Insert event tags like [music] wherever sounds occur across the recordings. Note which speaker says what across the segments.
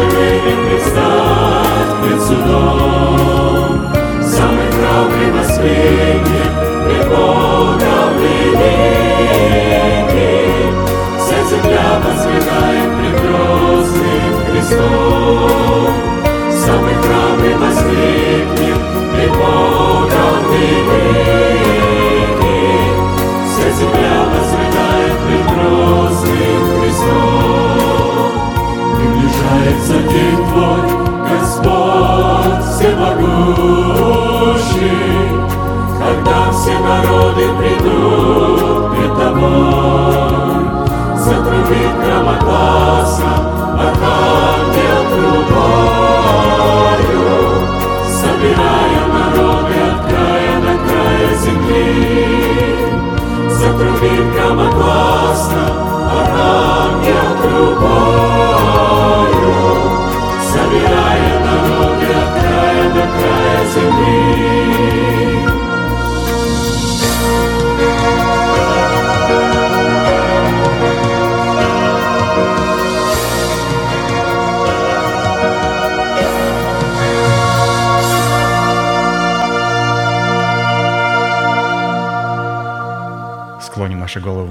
Speaker 1: Schön ist
Speaker 2: das, mit zu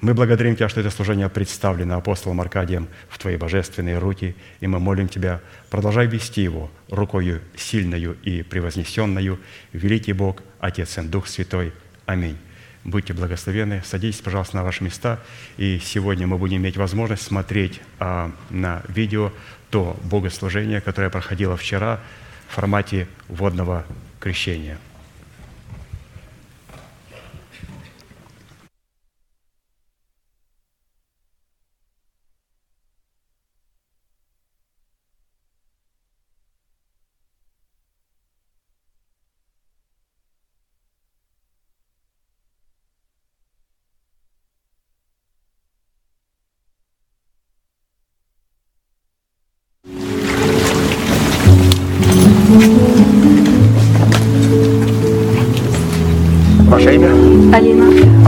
Speaker 2: Мы благодарим Тебя, что это служение представлено апостолом Аркадием в Твои божественные руки, и мы молим Тебя, продолжай вести его рукою сильною и превознесенную, великий Бог, Отец и Дух Святой. Аминь. Будьте благословенны. Садитесь, пожалуйста, на ваши места. И сегодня мы будем иметь возможность смотреть а, на видео то богослужение, которое проходило вчера в формате водного крещения –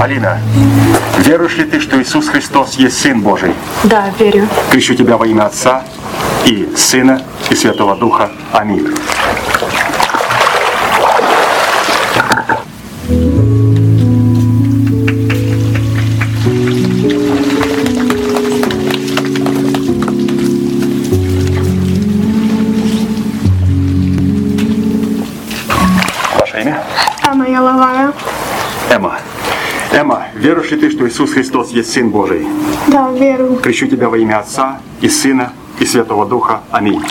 Speaker 3: Алина, веруешь ли ты, что Иисус Христос есть Сын Божий?
Speaker 4: Да, верю.
Speaker 3: Крещу тебя во имя Отца и Сына и Святого Духа. Аминь. Ли ты, что Иисус Христос есть Сын Божий?
Speaker 4: Да, верю.
Speaker 3: Крещу тебя во имя Отца и Сына и Святого Духа. Аминь.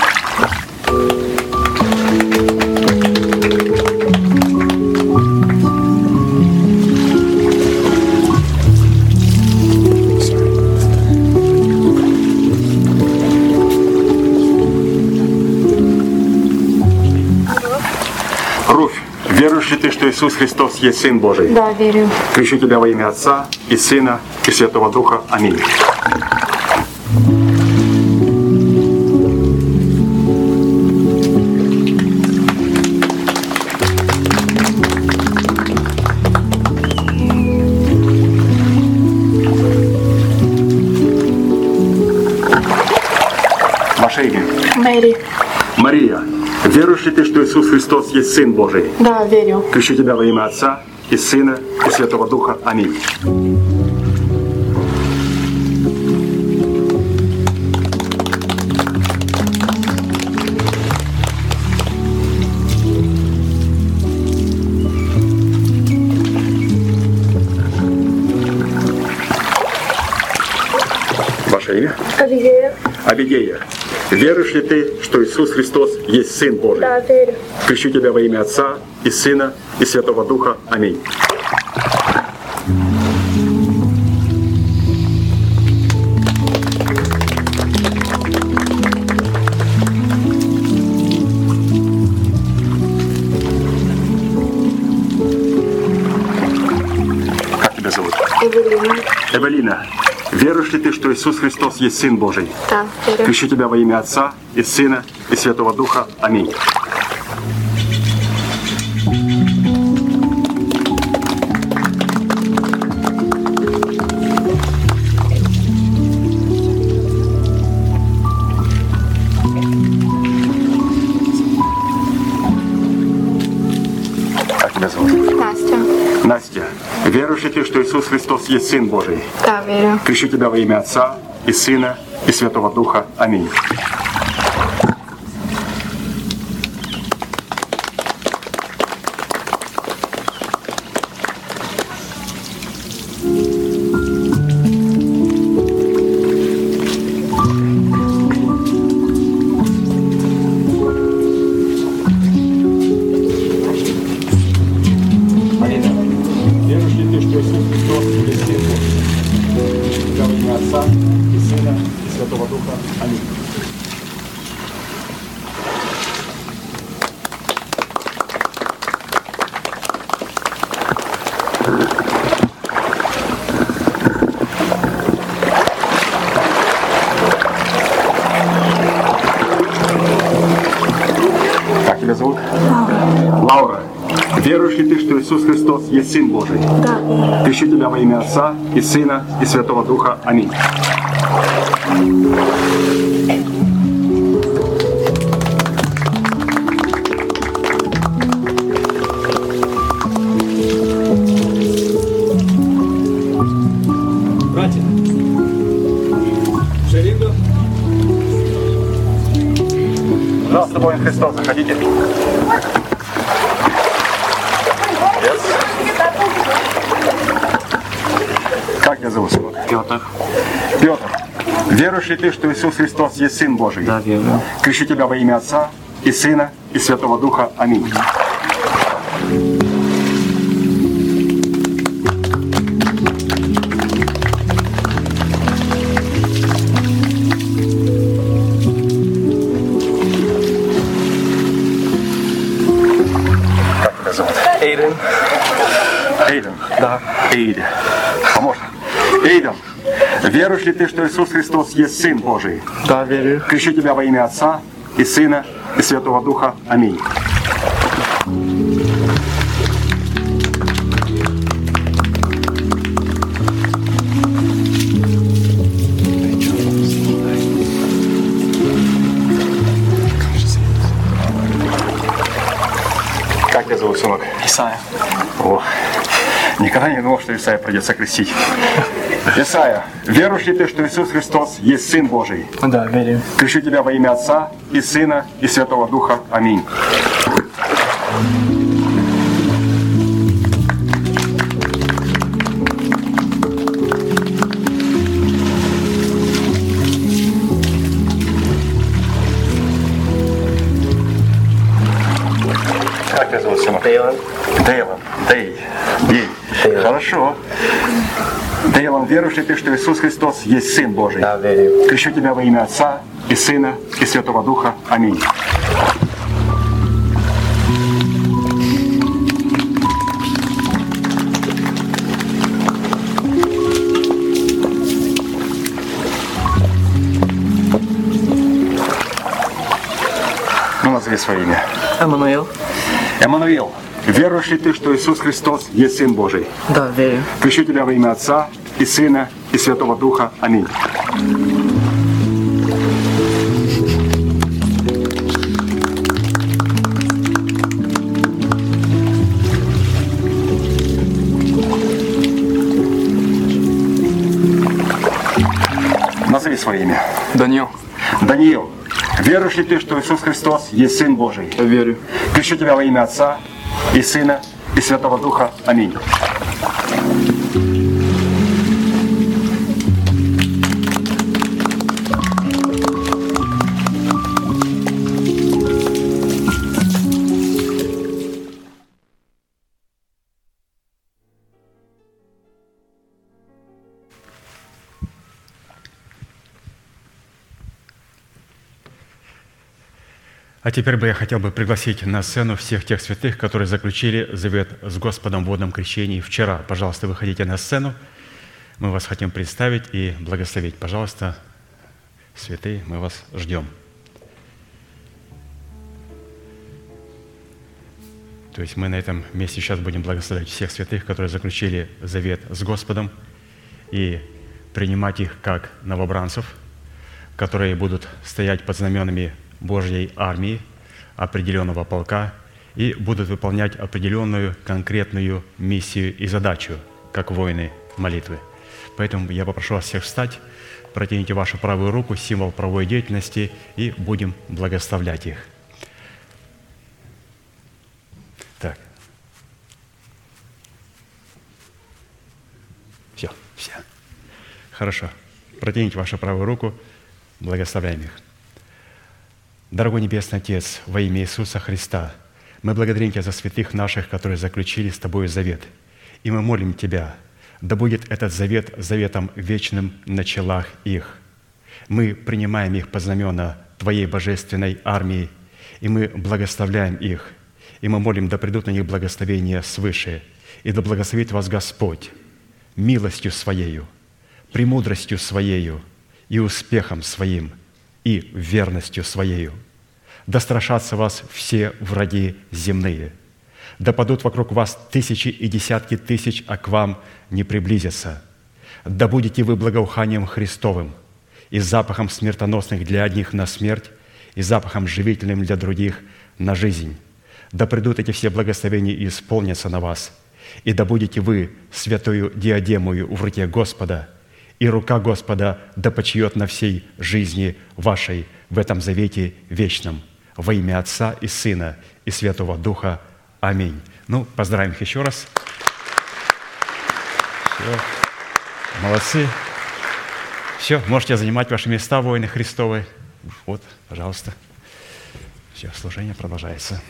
Speaker 3: Иисус Христос есть Сын Божий?
Speaker 4: Да, верю.
Speaker 3: Крещу тебя во имя Отца и Сына и Святого Духа. Аминь. Христос есть Сын Божий?
Speaker 4: Да, верю.
Speaker 3: Крещу тебя во имя Отца и Сына и Святого Духа. Аминь. Ваше имя?
Speaker 4: Авигея.
Speaker 3: Абигея. Веруешь ли ты, что Иисус Христос есть Сын Божий?
Speaker 4: Да, верю.
Speaker 3: Крещу тебя во имя Отца и Сына и Святого Духа. Аминь. Как тебя зовут?
Speaker 4: Эвелина.
Speaker 3: Эвелина. Веруешь ли ты, что Иисус Христос есть Сын Божий?
Speaker 4: Да, верю.
Speaker 3: Крещу тебя во имя Отца и Сына и Святого Духа. Аминь. Иисус Христос есть Сын Божий?
Speaker 4: Да, верю.
Speaker 3: Крещу тебя во имя Отца и Сына и Святого Духа. Аминь. что Иисус Христос есть Бог. Во имя Отца и Сына и Святого Духа. Аминь. Иисус Христос есть Сын Божий?
Speaker 4: Да.
Speaker 3: Крещу тебя во имя Отца и Сына и Святого Духа. Аминь. Воин Христос, заходите. Yes. Как тебя зовут, сынок?
Speaker 5: Петр.
Speaker 3: Петр, веруешь ли ты, что Иисус Христос есть Сын Божий?
Speaker 5: Да, верю.
Speaker 3: Крещу тебя во имя Отца и Сына и Святого Духа. Аминь. Как тебя зовут?
Speaker 5: Эйден.
Speaker 3: Эйден.
Speaker 5: Да.
Speaker 3: Эйден. Веруешь ли ты, что Иисус Христос есть Сын Божий?
Speaker 5: Да, верю.
Speaker 3: Крещу тебя во имя Отца и Сына и Святого Духа. Аминь. Как тебя зовут, сынок?
Speaker 5: Исайя.
Speaker 3: О, никогда не думал, что Исаия придется крестить. Исаия, веруешь ли ты, что Иисус Христос есть Сын Божий?
Speaker 5: Да, верю.
Speaker 3: Крещу тебя во имя Отца и Сына и Святого Духа. Аминь. Как тебя зовут?
Speaker 5: Дейлан.
Speaker 3: Дейлон. Дей. Дей.
Speaker 5: Дейлон.
Speaker 3: Хорошо. Веруешь ли ты, что Иисус Христос есть Сын Божий?
Speaker 5: Да, верю.
Speaker 3: Крещу тебя во имя Отца и Сына и Святого Духа. Аминь. Ну, назови свое имя.
Speaker 5: Эммануил.
Speaker 3: Эммануил, веруешь ли ты, что Иисус Христос есть Сын Божий?
Speaker 5: Да, верю.
Speaker 3: Крещу тебя во имя Отца и Сына и Святого Духа. Аминь. Назови свое имя.
Speaker 5: Даниил.
Speaker 3: Даниил, веруешь ли ты, что Иисус Христос есть Сын Божий?
Speaker 5: Я верю.
Speaker 3: Крещу тебя во имя Отца и Сына и Святого Духа. Аминь.
Speaker 2: А теперь бы я хотел бы пригласить на сцену всех тех святых, которые заключили завет с Господом в водном крещении вчера. Пожалуйста, выходите на сцену. Мы вас хотим представить и благословить. Пожалуйста, святые, мы вас ждем. То есть мы на этом месте сейчас будем благословлять всех святых, которые заключили завет с Господом, и принимать их как новобранцев, которые будут стоять под знаменами Божьей армии, определенного полка, и будут выполнять определенную конкретную миссию и задачу, как воины молитвы. Поэтому я попрошу вас всех встать, протяните вашу правую руку, символ правовой деятельности, и будем благословлять их. Так. Все, все. Хорошо. Протяните вашу правую руку, благословляем их. Дорогой Небесный Отец, во имя Иисуса Христа, мы благодарим Тебя за святых наших, которые заключили с Тобой завет. И мы молим Тебя, да будет этот завет заветом вечным на челах их. Мы принимаем их по знамена Твоей божественной армии, и мы благословляем их. И мы молим, да придут на них благословения свыше, и да благословит вас Господь милостью Своею, премудростью Своею и успехом Своим, и верностью Своею. Да страшатся вас все враги земные. Да падут вокруг вас тысячи и десятки тысяч, а к вам не приблизятся. Да будете вы благоуханием Христовым и запахом смертоносных для одних на смерть, и запахом живительным для других на жизнь. Да придут эти все благословения и исполнятся на вас. И да будете вы святую диадемую в руке Господа, и рука Господа да почиет на всей жизни вашей в этом завете вечном. Во имя Отца и Сына и Святого Духа. Аминь. Ну, поздравим их еще раз. Все. Молодцы. Все, можете занимать ваши места, воины Христовы. Вот, пожалуйста. Все, служение продолжается.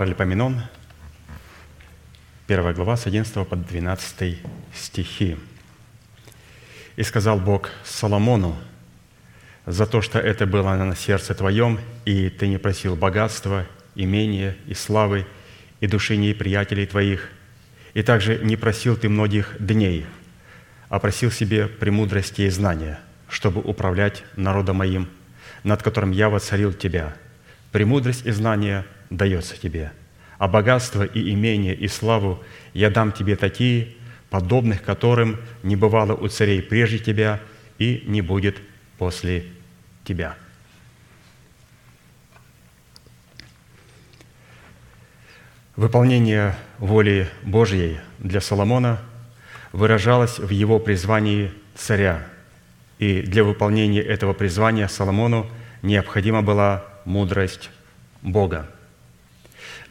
Speaker 2: Паралипоменон, первая глава с 11 по 12 стихи. «И сказал Бог Соломону, за то, что это было на сердце твоем, и ты не просил богатства, имения и славы, и души неприятелей твоих, и также не просил ты многих дней, а просил себе премудрости и знания, чтобы управлять народом моим, над которым я воцарил тебя. Премудрость и знание дается тебе, а богатство и имение и славу я дам тебе такие, подобных которым не бывало у царей прежде тебя и не будет после тебя». Выполнение воли Божьей для Соломона выражалось в его призвании царя, и для выполнения этого призвания Соломону необходима была мудрость Бога.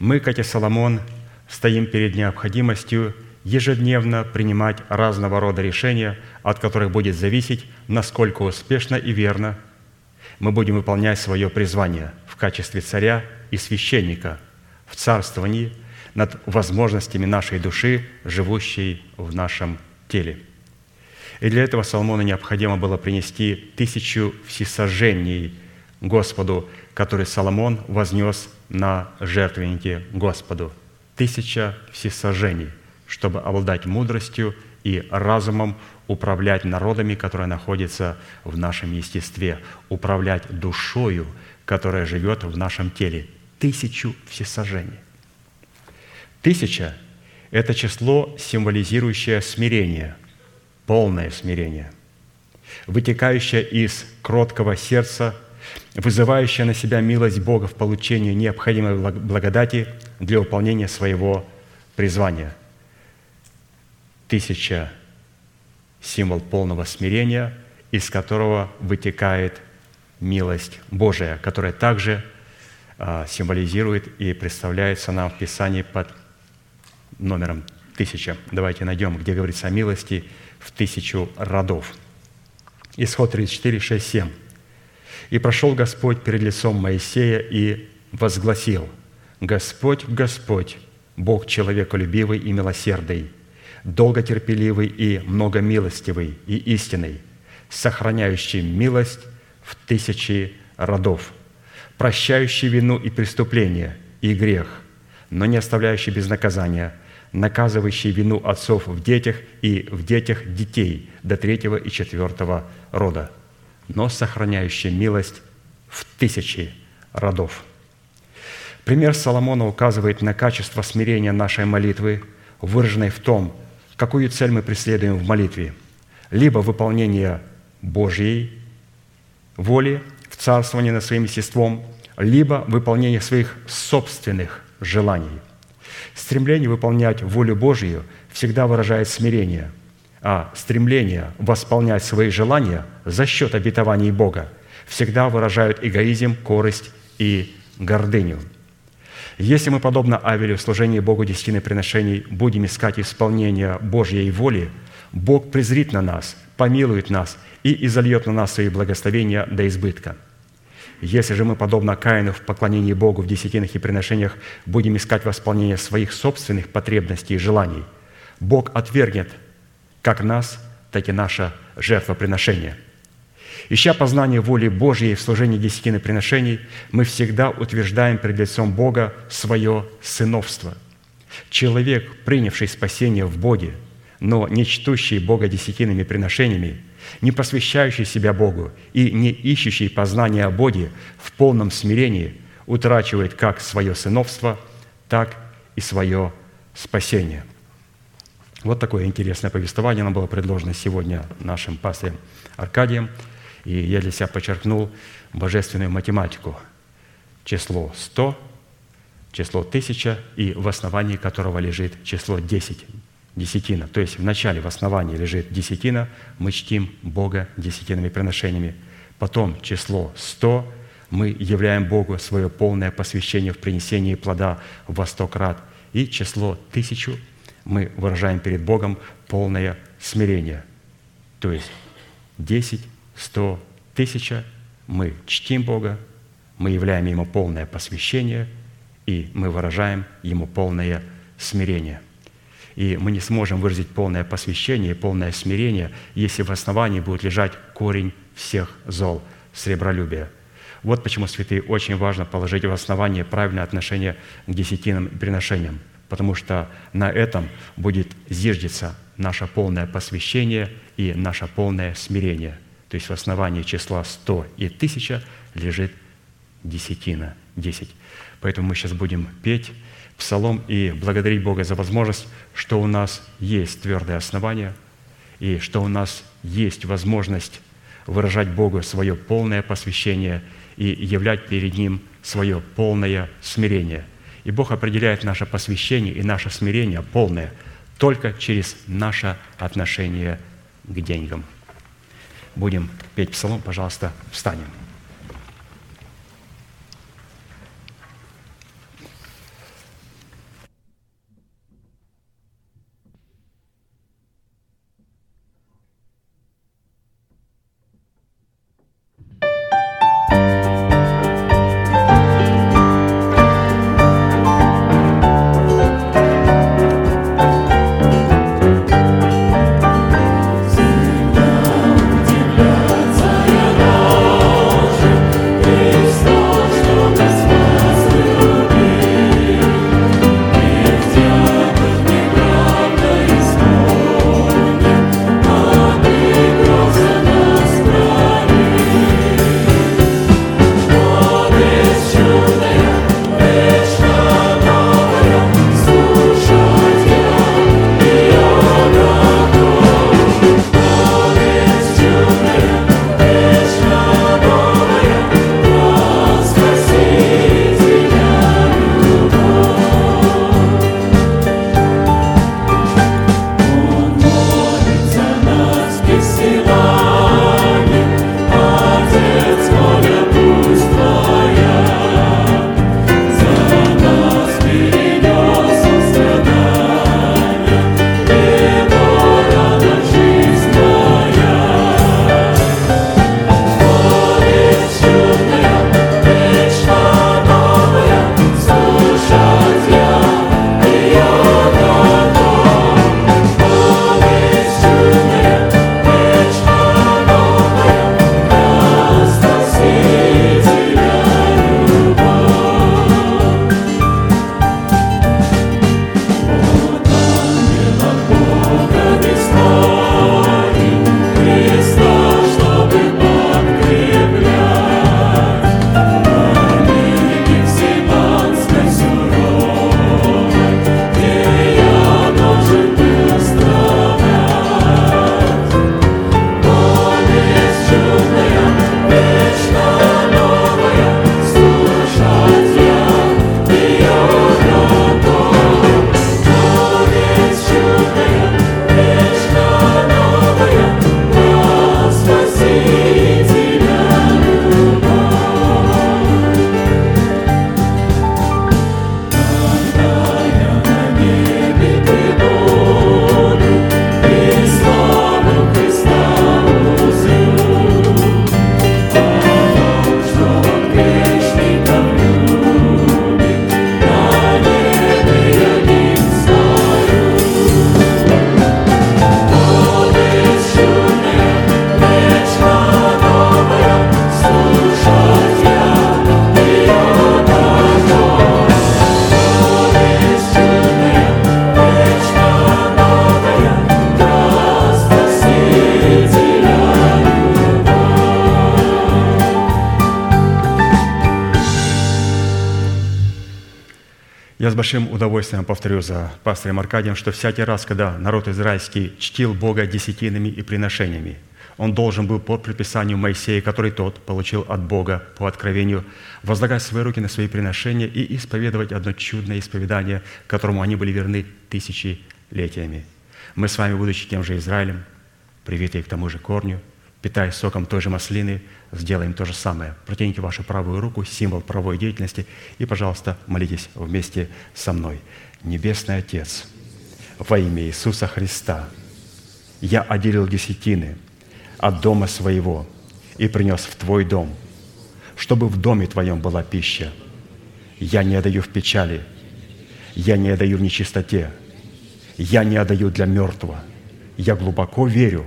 Speaker 2: Мы, как и Соломон, стоим перед необходимостью ежедневно принимать разного рода решения, от которых будет зависеть, насколько успешно и верно мы будем выполнять свое призвание в качестве царя и священника в царствовании над возможностями нашей души, живущей в нашем теле. И для этого Соломону необходимо было принести тысячу всесожжений Господу, который Соломон вознес на жертвеннике Господу. Тысяча всесожжений, чтобы обладать мудростью и разумом управлять народами, которые находятся в нашем естестве, управлять душою, которая живет в нашем теле. Тысячу всесожжений. Тысяча – это число, символизирующее смирение, полное смирение, вытекающее из кроткого сердца, вызывающее на себя милость Бога в получении необходимой благодати для выполнения своего призвания. Тысяча – символ полного смирения, из которого вытекает милость Божия, которая также а, символизирует и представляется нам в Писании под номером тысяча. Давайте найдем, где говорится о милости в тысячу родов. Исход 34, 6, 7. «И прошел Господь перед лицом Моисея и возгласил, Господь, Господь, Бог человеколюбивый и милосердный, долготерпеливый и многомилостивый и истинный, сохраняющий милость в тысячи родов, прощающий вину и преступление и грех, но не оставляющий без наказания – наказывающий вину отцов в детях и в детях детей до третьего и четвертого рода, но сохраняющий милость в тысячи родов. Пример Соломона указывает на качество смирения нашей молитвы, выраженной в том, какую цель мы преследуем в молитве. Либо выполнение Божьей воли в царствовании над своим естеством, либо выполнение своих собственных желаний – Стремление выполнять волю Божью всегда выражает смирение, а стремление восполнять свои желания за счет обетований Бога всегда выражают эгоизм, корость и гордыню. Если мы, подобно Авелю в служении Богу десятины приношений, будем искать исполнение Божьей воли, Бог презрит на нас, помилует нас и изольет на нас свои благословения до избытка – если же мы, подобно Каину в поклонении Богу в десятинах и приношениях, будем искать восполнение своих собственных потребностей и желаний, Бог отвергнет как нас, так и наше жертвоприношение. Ища познание воли Божьей в служении десятины приношений, мы всегда утверждаем перед лицом Бога свое сыновство. Человек, принявший спасение в Боге, но не чтущий Бога десятинными приношениями – не посвящающий себя Богу и не ищущий познания о Боге в полном смирении утрачивает как свое сыновство, так и свое спасение. Вот такое интересное повествование нам было предложено сегодня нашим пастырем Аркадием. И я для себя подчеркнул божественную математику. Число 100, число 1000 и в основании которого лежит число 10 десятина. То есть в начале, в основании лежит десятина, мы чтим Бога десятинными приношениями. Потом число 100, мы являем Богу свое полное посвящение в принесении плода во сто крат. И число тысячу мы выражаем перед Богом полное смирение. То есть 10, 100, тысяча мы чтим Бога, мы являем Ему полное посвящение и мы выражаем Ему полное смирение. И мы не сможем выразить полное посвящение и полное смирение, если в основании будет лежать корень всех зол – сребролюбия. Вот почему, святые, очень важно положить в основание правильное отношение к десятинам и приношениям, потому что на этом будет зиждиться наше полное посвящение и наше полное смирение. То есть в основании числа 100 и 1000 лежит десятина, 10. Поэтому мы сейчас будем петь псалом и благодарить Бога за возможность, что у нас есть твердое основание и что у нас есть возможность выражать Богу свое полное посвящение и являть перед Ним свое полное смирение. И Бог определяет наше посвящение и наше смирение полное только через наше отношение к деньгам. Будем петь псалом, пожалуйста, встанем. С большим удовольствием повторю за пастором Аркадием, что всякий раз, когда народ израильский чтил Бога десятинами и приношениями, он должен был по предписанию Моисея, который тот получил от Бога по откровению, возлагать свои руки на свои приношения и исповедовать одно чудное исповедание, которому они были верны тысячелетиями. Мы с вами, будучи тем же Израилем, привитые к тому же корню, питаясь соком той же маслины, сделаем то же самое. Протяните вашу правую руку, символ правовой деятельности, и, пожалуйста, молитесь вместе со мной. Небесный Отец, во имя Иисуса Христа, я отделил десятины от дома своего и принес в Твой дом, чтобы в доме Твоем была пища. Я не отдаю в печали, я не отдаю в нечистоте, я не отдаю для мертвого. Я глубоко верю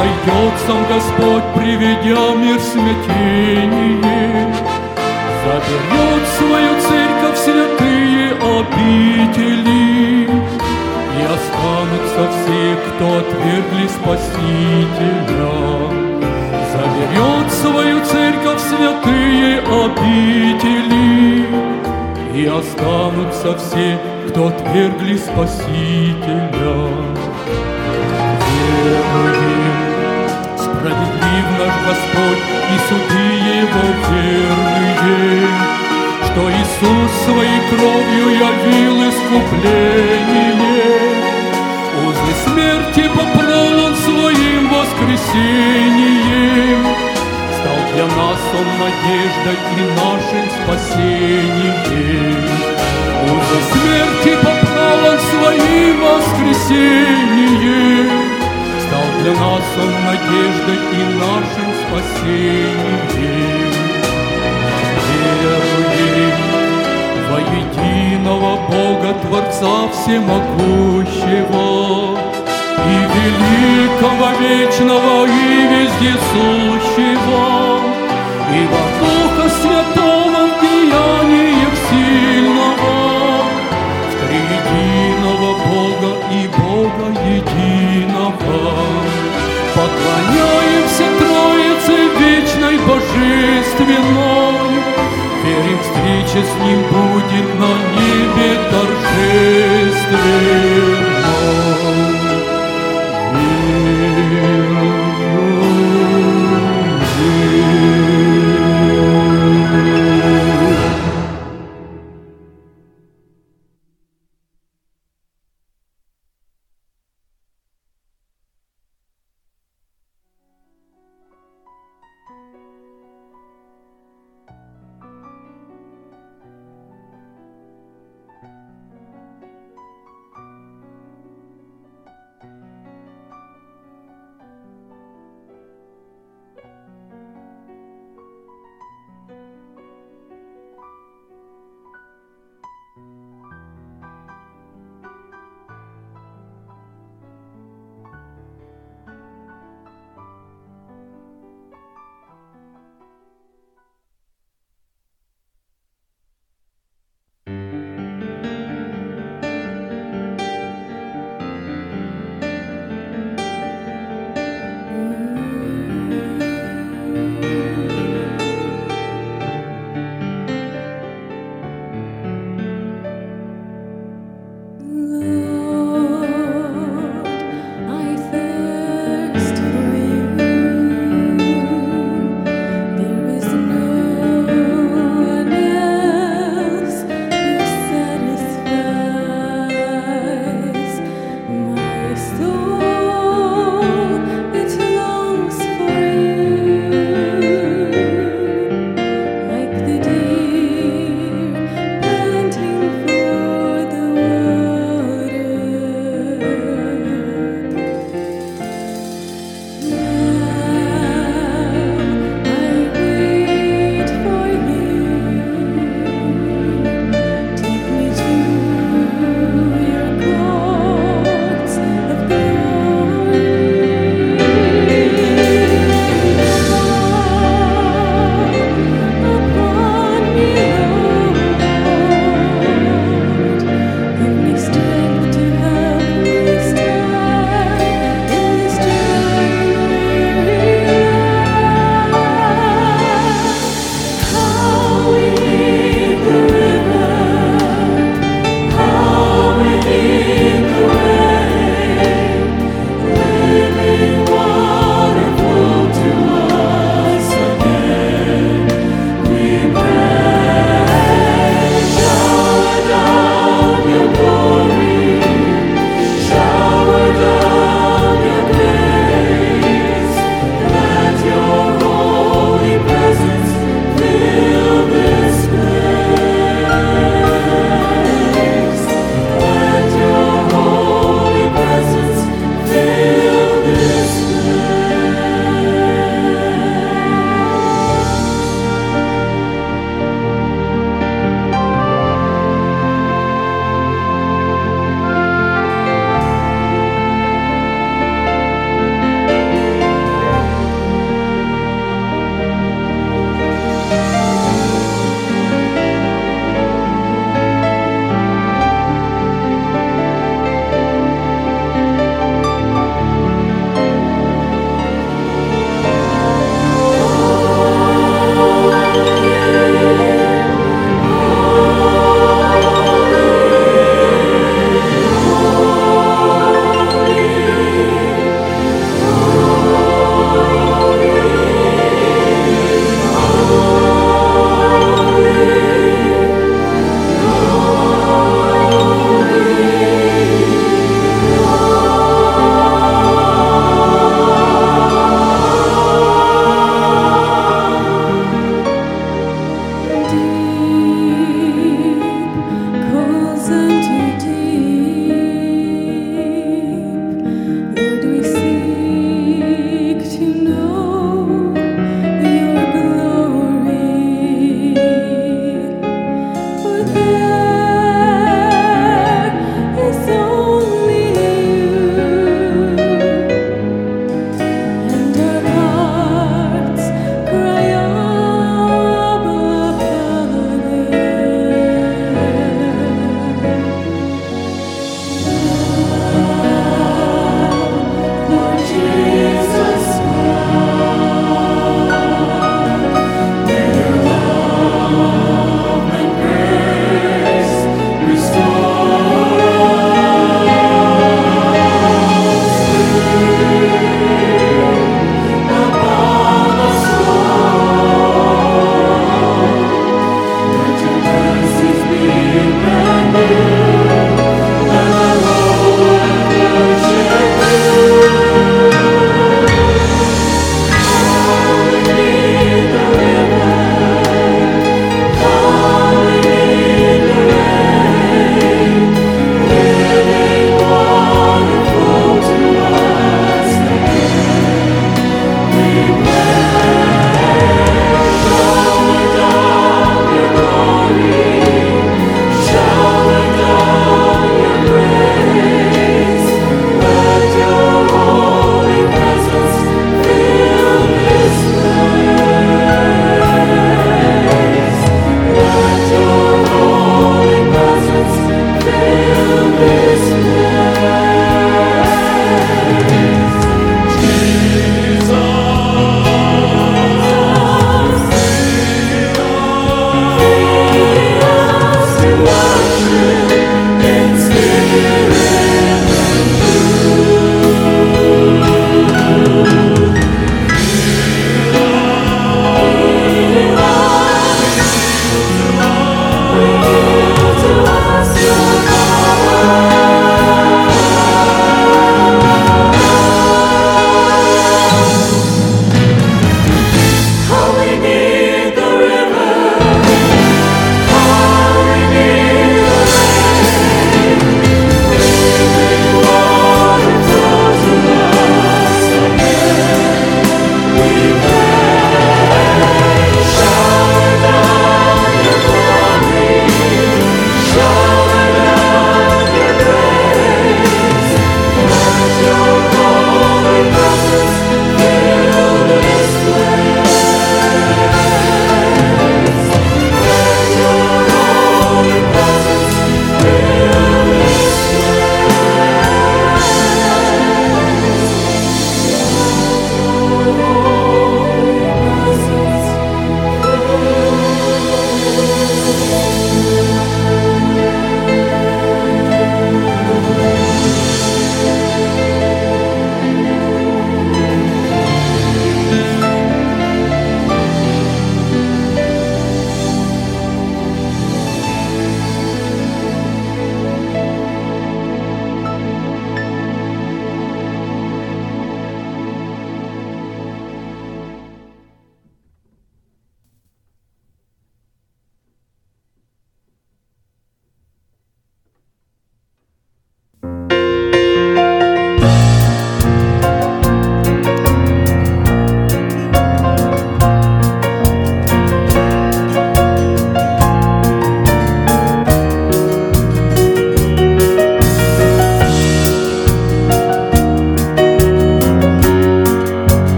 Speaker 6: Сойдет сам Господь, приведя мир в смятение, заберет свою церковь святые обители, и останутся все, кто отвергли Спасителя. Заберет свою церковь святые обители, и останутся все, кто отвергли Спасителя. Веруем, Господь и суды Его верные, что Иисус своей кровью явил искупление. Узы смерти попрал Он своим воскресением, Стал для нас Он надеждой и нашим спасением. Узы смерти попрал Он своим воскресением, Стал для нас Он надеждой и нашим спасением. Веруем во единого Бога Творца Всемогущего и великого, вечного и вездесущего, и во Духа Святого в деяниях сильного, в триединого Бога и Бога единого. Божественной, Верим, встреча с Ним будет на небе торжественной.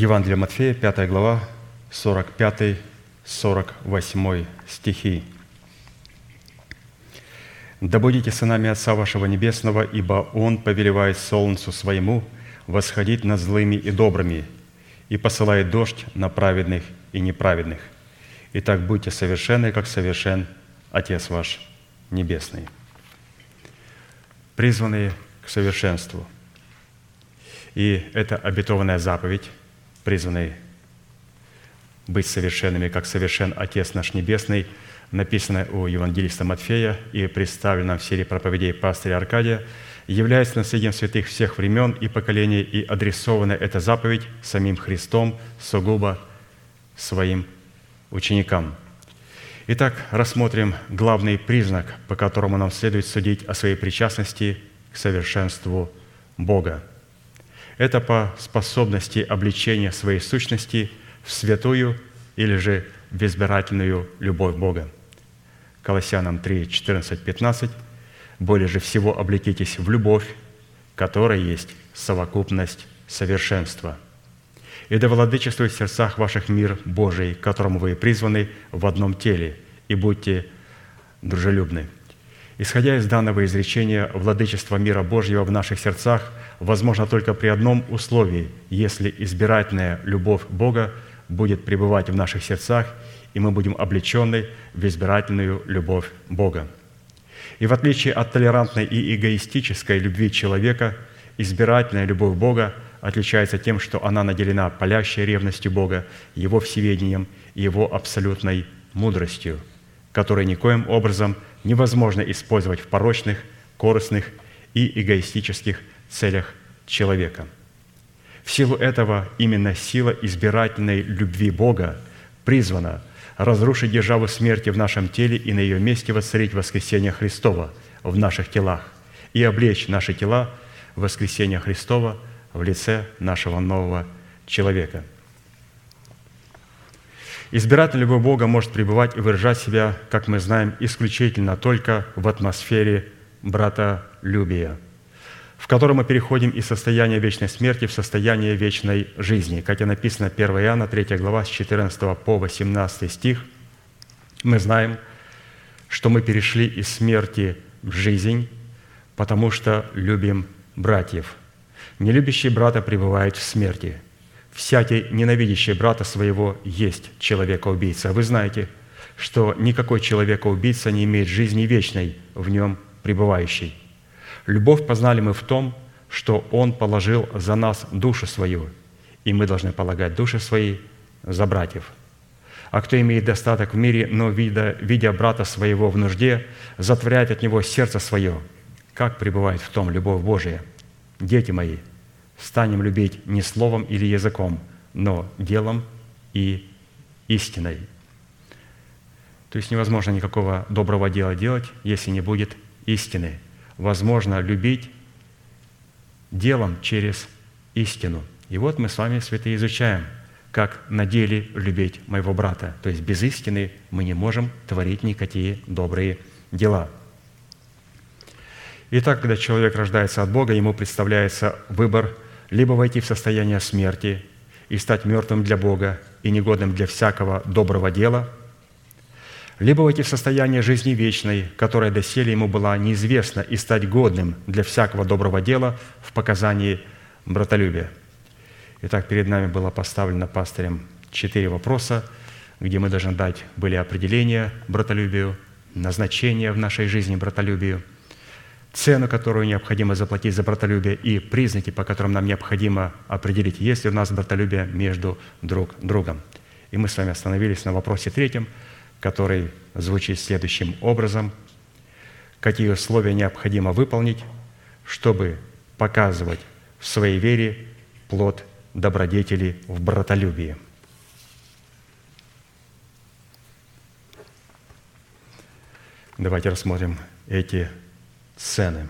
Speaker 2: Евангелие Матфея, 5 глава, 45-48 стихи. «Да будете сынами Отца вашего Небесного, ибо Он повелевает солнцу своему восходить над злыми и добрыми, и посылает дождь на праведных и неправедных. Итак, будьте совершенны, как совершен Отец ваш Небесный». Призванные к совершенству. И это обетованная заповедь, призваны быть совершенными, как совершен Отец наш Небесный, написанное у евангелиста Матфея и представлено в серии проповедей пастыря Аркадия, является наследием святых всех времен и поколений, и адресована эта заповедь самим Христом сугубо своим ученикам. Итак, рассмотрим главный признак, по которому нам следует судить о своей причастности к совершенству Бога – это по способности обличения своей сущности в святую или же в избирательную любовь Бога. Колоссянам 3, 14, 15. «Более же всего облекитесь в любовь, которая есть совокупность совершенства. И да владычествует в сердцах ваших мир Божий, которому вы призваны в одном теле, и будьте дружелюбны». Исходя из данного изречения, владычество мира Божьего в наших сердцах возможно только при одном условии, если избирательная любовь Бога будет пребывать в наших сердцах, и мы будем облечены в избирательную любовь Бога. И в отличие от толерантной и эгоистической любви человека, избирательная любовь Бога отличается тем, что она наделена палящей ревностью Бога, Его всеведением и Его абсолютной мудростью, которой никоим образом – невозможно использовать в порочных, корыстных и эгоистических целях человека. В силу этого именно сила избирательной любви Бога призвана разрушить державу смерти в нашем теле и на ее месте воцарить воскресение Христова в наших телах и облечь наши тела в воскресение Христова в лице нашего нового человека – Избиратель любого Бога может пребывать и выражать себя, как мы знаем, исключительно только в атмосфере братолюбия, в котором мы переходим из состояния вечной смерти в состояние вечной жизни. Как и написано 1 Иоанна 3 глава с 14 по 18 стих, мы знаем, что мы перешли из смерти в жизнь, потому что любим братьев. Нелюбящий брата пребывает в смерти – всякий ненавидящий брата своего есть человека-убийца. Вы знаете, что никакой человека-убийца не имеет жизни вечной в нем пребывающей. Любовь познали мы в том, что Он положил за нас душу свою, и мы должны полагать души свои за братьев. А кто имеет достаток в мире, но, видя, видя брата своего в нужде, затворяет от него сердце свое, как пребывает в том любовь Божия? Дети мои – станем любить не словом или языком, но делом и истиной. То есть невозможно никакого доброго дела делать, если не будет истины. Возможно любить делом через истину. И вот мы с вами, святые, изучаем, как на деле любить моего брата. То есть без истины мы не можем творить никакие добрые дела – Итак, когда человек рождается от Бога, ему представляется выбор либо войти в состояние смерти и стать мертвым для Бога и негодным для всякого доброго дела, либо войти в состояние жизни вечной, которая доселе ему была неизвестна, и стать годным для всякого доброго дела в показании братолюбия. Итак, перед нами было поставлено пастырем четыре вопроса, где мы должны дать были определения братолюбию, назначение в нашей жизни братолюбию – цену, которую необходимо заплатить за братолюбие, и признаки, по которым нам необходимо определить, есть ли у нас братолюбие между друг другом. И мы с вами остановились на вопросе третьем, который звучит следующим образом. Какие условия необходимо выполнить, чтобы показывать в своей вере плод добродетели в братолюбии? Давайте рассмотрим эти цены.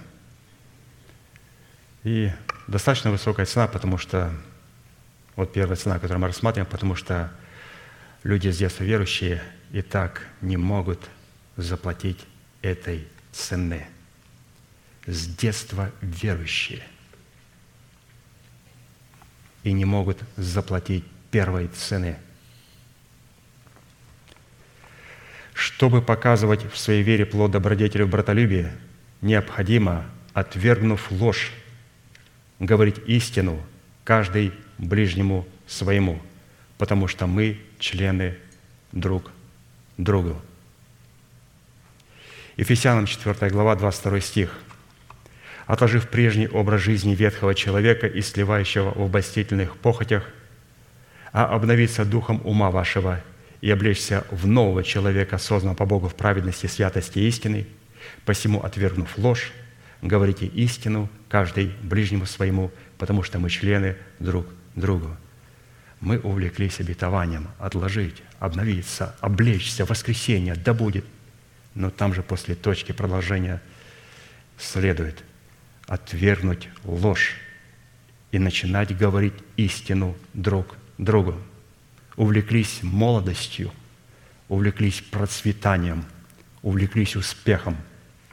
Speaker 2: И достаточно высокая цена, потому что, вот первая цена, которую мы рассматриваем, потому что люди с детства верующие и так не могут заплатить этой цены. С детства верующие. И не могут заплатить первой цены. Чтобы показывать в своей вере плод добродетели в необходимо, отвергнув ложь, говорить истину каждый ближнему своему, потому что мы члены друг другу. Ефесянам 4 глава, 22 стих. «Отложив прежний образ жизни ветхого человека и сливающего в обольстительных похотях, а обновиться духом ума вашего и облечься в нового человека, созданного по Богу в праведности, святости и истины, посему, отвергнув ложь, говорите истину каждый ближнему своему, потому что мы члены друг другу. Мы увлеклись обетованием отложить, обновиться, облечься, воскресенье, да будет. Но там же после точки продолжения следует отвергнуть ложь и начинать говорить истину друг другу. Увлеклись молодостью, увлеклись процветанием, увлеклись успехом,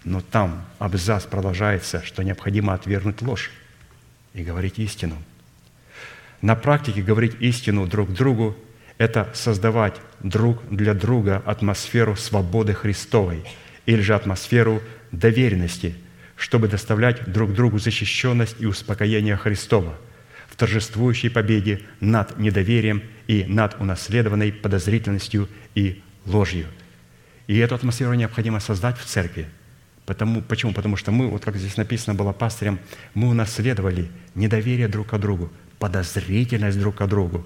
Speaker 2: но там абзац продолжается, что необходимо отвергнуть ложь и говорить истину. На практике говорить истину друг другу – это создавать друг для друга атмосферу свободы Христовой или же атмосферу доверенности, чтобы доставлять друг другу защищенность и успокоение Христова в торжествующей победе над недоверием и над унаследованной подозрительностью и ложью. И эту атмосферу необходимо создать в церкви. Потому, почему? Потому что мы, вот как здесь написано было пастырем, мы унаследовали недоверие друг к другу, подозрительность друг к другу,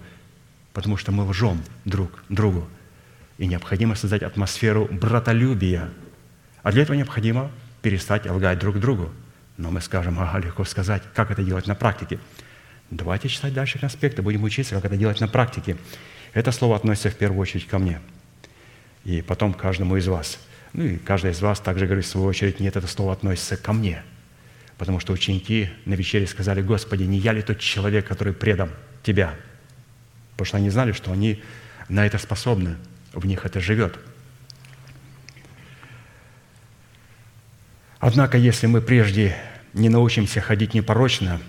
Speaker 2: потому что мы лжем друг другу. И необходимо создать атмосферу братолюбия. А для этого необходимо перестать лгать друг другу. Но мы скажем, ага, легко сказать, как это делать на практике. Давайте читать дальше конспекты, будем учиться, как это делать на практике. Это слово относится в первую очередь ко мне. И потом каждому из вас. Ну и каждый из вас также говорит в свою очередь, нет, это слово относится ко мне – Потому что ученики на вечере сказали, Господи, не я ли тот человек, который предам Тебя? Потому что они знали, что они на это способны, в них это живет. Однако, если мы прежде не научимся ходить непорочно,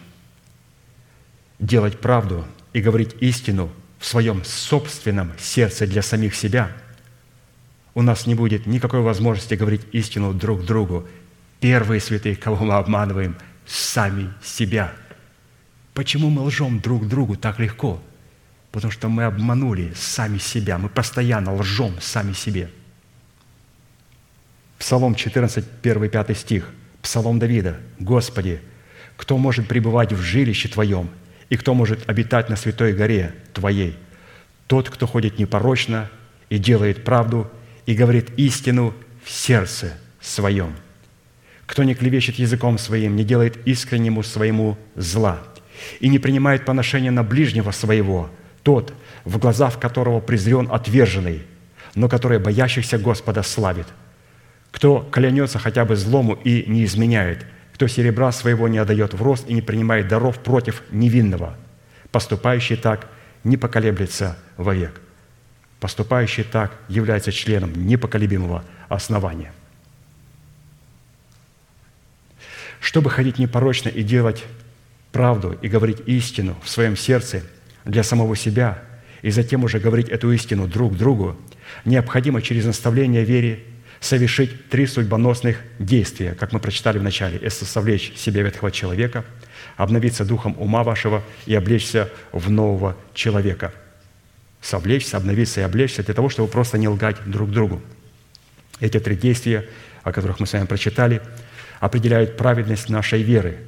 Speaker 2: делать правду и говорить истину в своем собственном сердце для самих себя, у нас не будет никакой возможности говорить истину друг другу Первые святые, кого мы обманываем, сами себя. Почему мы лжем друг другу так легко? Потому что мы обманули сами себя. Мы постоянно лжем сами себе. Псалом 14, 1, 5 стих. Псалом Давида. «Господи, кто может пребывать в жилище Твоем, и кто может обитать на святой горе Твоей? Тот, кто ходит непорочно и делает правду, и говорит истину в сердце своем» кто не клевещет языком своим, не делает искреннему своему зла и не принимает поношения на ближнего своего, тот, в глазах которого презрен отверженный, но который боящихся Господа славит. Кто клянется хотя бы злому и не изменяет, кто серебра своего не отдает в рост и не принимает даров против невинного, поступающий так не поколеблется вовек. Поступающий так является членом непоколебимого основания – чтобы ходить непорочно и делать правду и говорить истину в своем сердце для самого себя, и затем уже говорить эту истину друг другу, необходимо через наставление вере совершить три судьбоносных действия, как мы прочитали в начале. Это совлечь себе ветхого человека, обновиться духом ума вашего и облечься в нового человека. Совлечься, обновиться и облечься для того, чтобы просто не лгать друг другу. Эти три действия, о которых мы с вами прочитали – определяют праведность нашей веры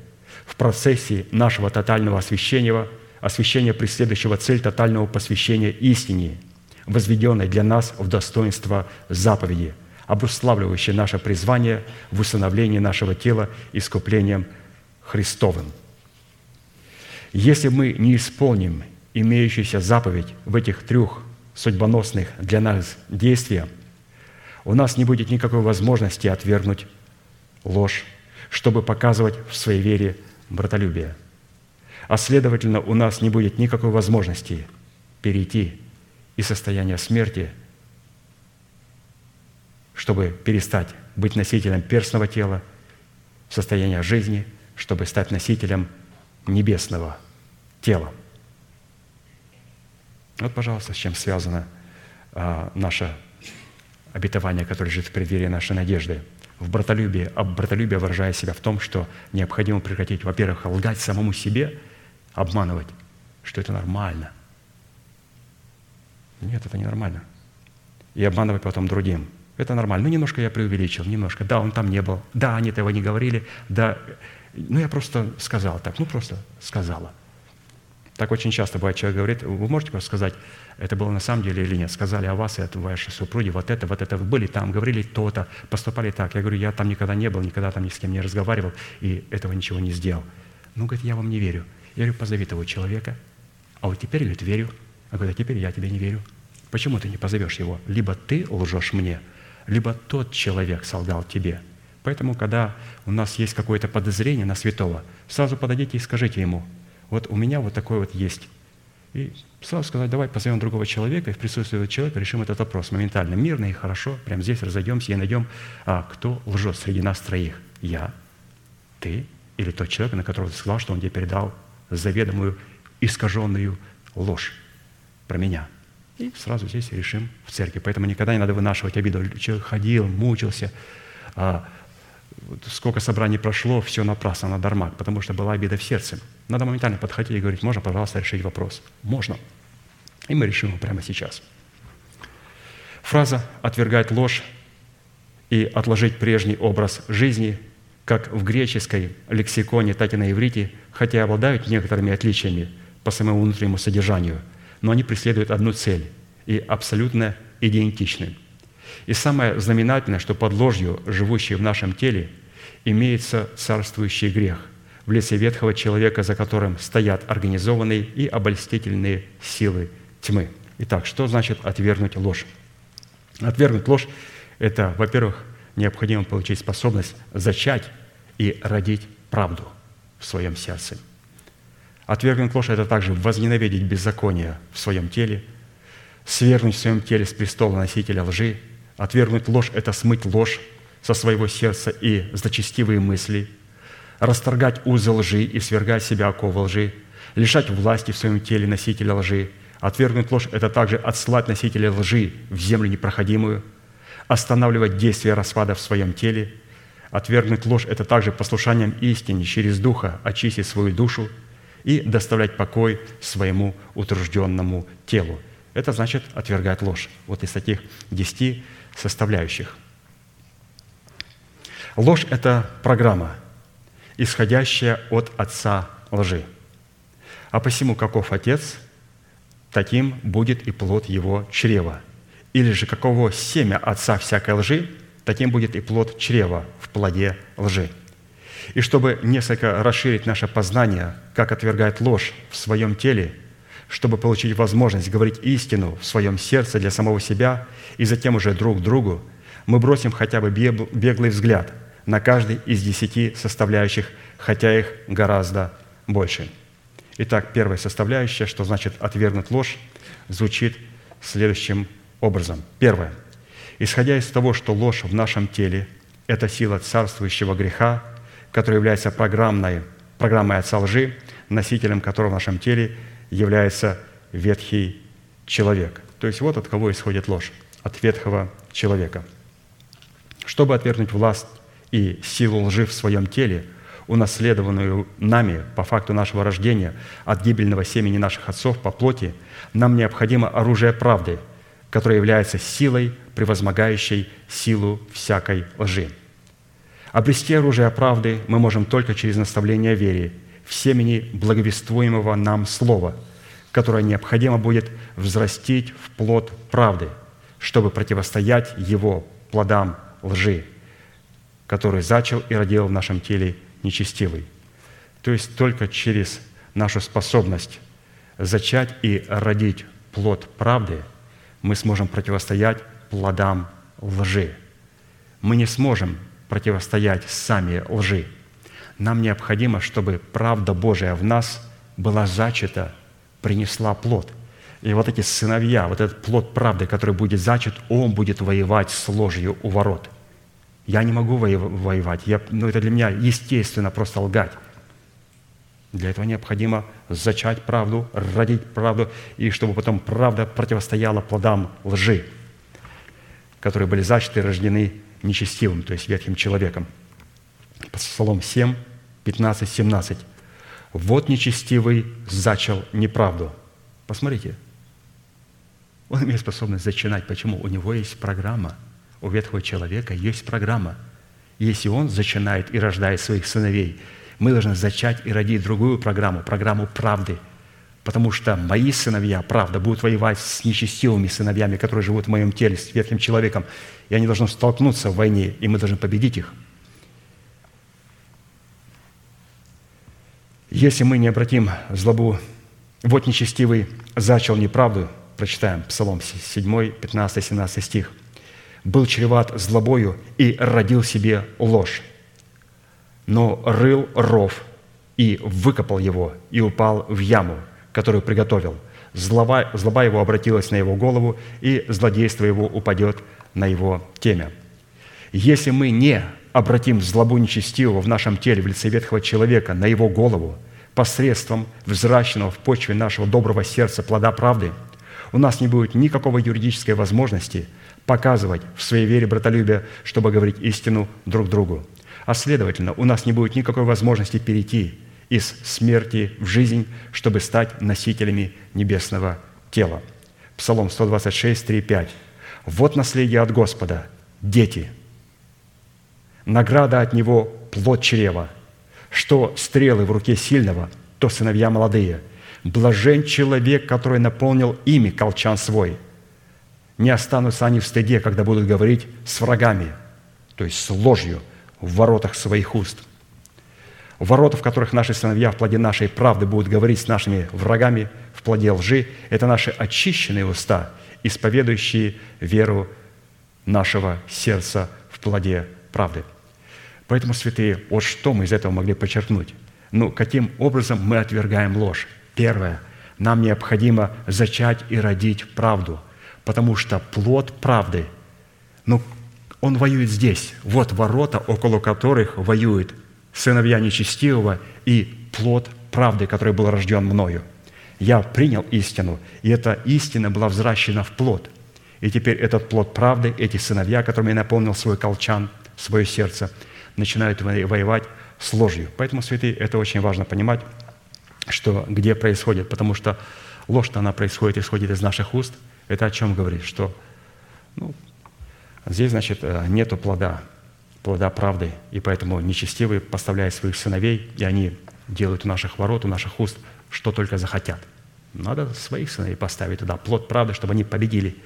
Speaker 2: в процессе нашего тотального освящения, освящения преследующего цель тотального посвящения истине, возведенной для нас в достоинство заповеди, обуславливающей наше призвание в усыновлении нашего тела искуплением Христовым. Если мы не исполним имеющуюся заповедь в этих трех судьбоносных для нас действиях, у нас не будет никакой возможности отвергнуть ложь, чтобы показывать в своей вере братолюбие. А следовательно, у нас не будет никакой возможности перейти из состояния смерти, чтобы перестать быть носителем перстного тела, в состояние жизни, чтобы стать носителем небесного тела. Вот, пожалуйста, с чем связано а, наше обетование, которое лежит в преддверии нашей надежды – в братолюбии, а братолюбие выражая себя в том, что необходимо прекратить, во-первых, лгать самому себе, обманывать, что это нормально. Нет, это не нормально. И обманывать потом другим. Это нормально. Ну, немножко я преувеличил, немножко. Да, он там не был. Да, они этого не говорили. Да, ну, я просто сказал так. Ну, просто сказала. Так очень часто бывает, человек говорит, вы можете сказать, это было на самом деле или нет? Сказали о вас, это ваши супруги, вот это, вот это, вы были там, говорили то-то, поступали так. Я говорю, я там никогда не был, никогда там ни с кем не разговаривал, и этого ничего не сделал. Ну, говорит, я вам не верю. Я говорю, позови того человека. А вот теперь, говорит, верю. А говорит, а теперь я тебе не верю. Почему ты не позовешь его? Либо ты лжешь мне, либо тот человек солгал тебе. Поэтому, когда у нас есть какое-то подозрение на святого, сразу подойдите и скажите ему, вот у меня вот такое вот есть. И сразу сказать, давай позовем другого человека, и в присутствии этого человека решим этот вопрос моментально, мирно и хорошо, прямо здесь разойдемся и найдем, а кто лжет среди нас троих. Я, ты или тот человек, на которого ты сказал, что он тебе передал заведомую искаженную ложь про меня. И сразу здесь решим в церкви. Поэтому никогда не надо вынашивать обиду. Человек ходил, мучился, а, сколько собраний прошло, все напрасно, на дармак, потому что была обида в сердце. Надо моментально подходить и говорить, можно, пожалуйста, решить вопрос? Можно. И мы решим его прямо сейчас. Фраза «отвергать ложь» и «отложить прежний образ жизни» как в греческой лексиконе, так и на иврите, хотя и обладают некоторыми отличиями по своему внутреннему содержанию, но они преследуют одну цель и абсолютно идентичны. И самое знаменательное, что под ложью, живущей в нашем теле, имеется царствующий грех в лице ветхого человека, за которым стоят организованные и обольстительные силы тьмы. Итак, что значит отвергнуть ложь? Отвергнуть ложь – это, во-первых, необходимо получить способность зачать и родить правду в своем сердце. Отвергнуть ложь – это также возненавидеть беззаконие в своем теле, свергнуть в своем теле с престола носителя лжи. Отвергнуть ложь – это смыть ложь со своего сердца и злочестивые мысли, расторгать узы лжи и свергать себя оковы лжи, лишать власти в своем теле носителя лжи. Отвергнуть ложь – это также отслать носителя лжи в землю непроходимую – останавливать действие распада в своем теле. Отвергнуть ложь – это также послушанием истине через Духа очистить свою душу и доставлять покой своему утружденному телу. Это значит отвергать ложь. Вот из таких десяти составляющих. Ложь – это программа, исходящая от отца лжи. А посему, каков отец, таким будет и плод его чрева – или же каково семя отца всякой лжи, таким будет и плод чрева в плоде лжи. И чтобы несколько расширить наше познание, как отвергать ложь в своем теле, чтобы получить возможность говорить истину в своем сердце для самого себя и затем уже друг другу, мы бросим хотя бы беглый взгляд на каждый из десяти составляющих, хотя их гораздо больше. Итак, первая составляющая, что значит отвергнуть ложь, звучит следующим образом. Первое. Исходя из того, что ложь в нашем теле – это сила царствующего греха, которая является программной, программой отца лжи, носителем которого в нашем теле является ветхий человек. То есть вот от кого исходит ложь – от ветхого человека. Чтобы отвергнуть власть и силу лжи в своем теле, унаследованную нами по факту нашего рождения от гибельного семени наших отцов по плоти, нам необходимо оружие правды – которая является силой, превозмогающей силу всякой лжи. Обрести оружие правды мы можем только через наставление вере в семени благовествуемого нам слова, которое необходимо будет взрастить в плод правды, чтобы противостоять его плодам лжи, который зачал и родил в нашем теле нечестивый. То есть только через нашу способность зачать и родить плод правды – мы сможем противостоять плодам лжи. Мы не сможем противостоять сами лжи. Нам необходимо, чтобы правда Божия в нас была зачата, принесла плод. И вот эти сыновья, вот этот плод правды, который будет зачат, он будет воевать с ложью у ворот. Я не могу воевать. Я, ну, это для меня естественно просто лгать. Для этого необходимо зачать правду, родить правду, и чтобы потом правда противостояла плодам лжи, которые были зачаты и рождены нечестивым, то есть ветхим человеком. Псалом 7, 15, 17. «Вот нечестивый зачал неправду». Посмотрите, он имеет способность зачинать. Почему? У него есть программа. У ветхого человека есть программа. Если он зачинает и рождает своих сыновей – мы должны зачать и родить другую программу, программу правды, Потому что мои сыновья, правда, будут воевать с нечестивыми сыновьями, которые живут в моем теле, с ветхим человеком. И они должны столкнуться в войне, и мы должны победить их. Если мы не обратим злобу, вот нечестивый зачал неправду, прочитаем Псалом 7, 15, 17 стих, был чреват злобою и родил себе ложь, но рыл ров и выкопал его, и упал в яму, которую приготовил. Злоба, злоба его обратилась на его голову, и злодейство его упадет на его темя. Если мы не обратим злобу нечестивого в нашем теле, в лице ветхого человека, на его голову, посредством взращенного в почве нашего доброго сердца плода правды, у нас не будет никакой юридической возможности показывать в своей вере братолюбие, чтобы говорить истину друг другу. А следовательно, у нас не будет никакой возможности перейти из смерти в жизнь, чтобы стать носителями небесного тела. Псалом 126, 3, 5. «Вот наследие от Господа, дети, награда от Него – плод чрева, что стрелы в руке сильного, то сыновья молодые. Блажен человек, который наполнил ими колчан свой. Не останутся они в стыде, когда будут говорить с врагами, то есть с ложью в воротах своих уст. Ворота, в которых наши сыновья в плоде нашей правды будут говорить с нашими врагами в плоде лжи, это наши очищенные уста, исповедующие веру нашего сердца в плоде правды – Поэтому, святые, вот что мы из этого могли подчеркнуть? Ну, каким образом мы отвергаем ложь? Первое. Нам необходимо зачать и родить правду, потому что плод правды, ну, он воюет здесь. Вот ворота, около которых воюют сыновья нечестивого и плод правды, который был рожден мною. Я принял истину, и эта истина была взращена в плод. И теперь этот плод правды, эти сыновья, которыми я наполнил свой колчан, свое сердце – начинают воевать с ложью. Поэтому, святые, это очень важно понимать, что где происходит, потому что ложь-то она происходит, исходит из наших уст. Это о чем говорит? Что ну, здесь, значит, э, нету плода, плода правды, и поэтому нечестивые поставляют своих сыновей, и они делают у наших ворот, у наших уст, что только захотят. Надо своих сыновей поставить туда, плод правды, чтобы они победили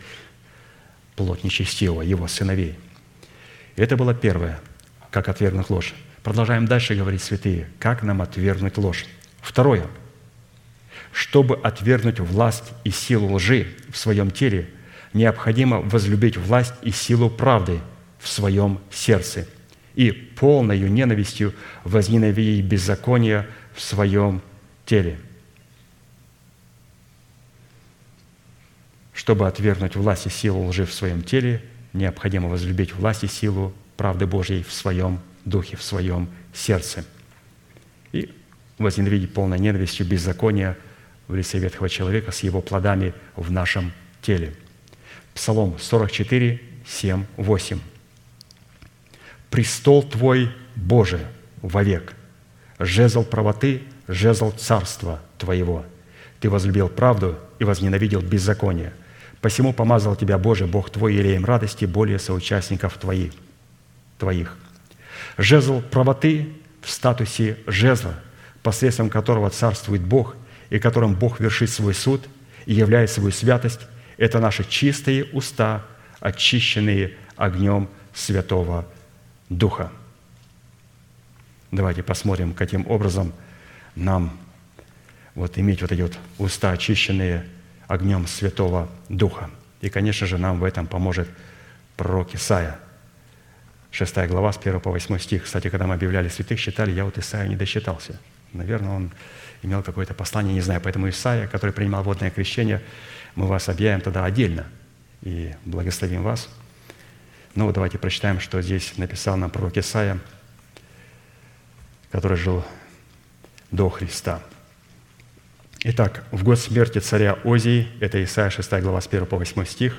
Speaker 2: плод нечестивого, его сыновей. Это было первое как отвергнуть ложь. Продолжаем дальше говорить, святые, как нам отвергнуть ложь. Второе. Чтобы отвергнуть власть и силу лжи в своем теле, необходимо возлюбить власть и силу правды в своем сердце и полною ненавистью возненавидеть беззаконие в своем теле. Чтобы отвергнуть власть и силу лжи в своем теле, необходимо возлюбить власть и силу правды Божьей в своем духе, в своем сердце. И возненавидеть полной ненавистью беззакония в лице ветхого человека с его плодами в нашем теле. Псалом 44, 7, 8. «Престол Твой, Боже, вовек, жезл правоты, жезл царства Твоего. Ты возлюбил правду и возненавидел беззаконие. Посему помазал Тебя, Боже, Бог Твой, елеем радости более соучастников Твоих» твоих. Жезл правоты в статусе жезла, посредством которого царствует Бог и которым Бог вершит свой суд и являет свою святость, это наши чистые уста, очищенные огнем Святого Духа. Давайте посмотрим, каким образом нам вот иметь вот эти вот уста, очищенные огнем Святого Духа. И, конечно же, нам в этом поможет пророк Исаия – 6 глава, с 1 по 8 стих. Кстати, когда мы объявляли святых, считали, я вот Исаия не досчитался. Наверное, он имел какое-то послание, не знаю. Поэтому Исаия, который принимал водное крещение, мы вас объявим тогда отдельно и благословим вас. Ну вот давайте прочитаем, что здесь написал нам пророк Исаия, который жил до Христа. Итак, в год смерти царя Озии, это Исаия 6 глава с 1 по 8 стих,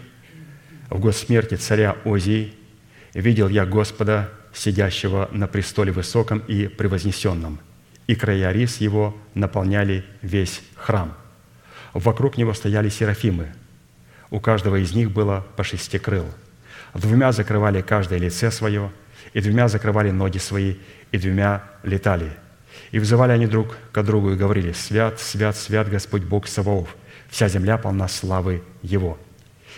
Speaker 2: в год смерти царя Озии видел я Господа, сидящего на престоле высоком и превознесенном, и края рис его наполняли весь храм. Вокруг него стояли серафимы. У каждого из них было по шести крыл. Двумя закрывали каждое лице свое, и двумя закрывали ноги свои, и двумя летали. И взывали они друг к другу и говорили, «Свят, свят, свят Господь Бог Саваоф, вся земля полна славы Его».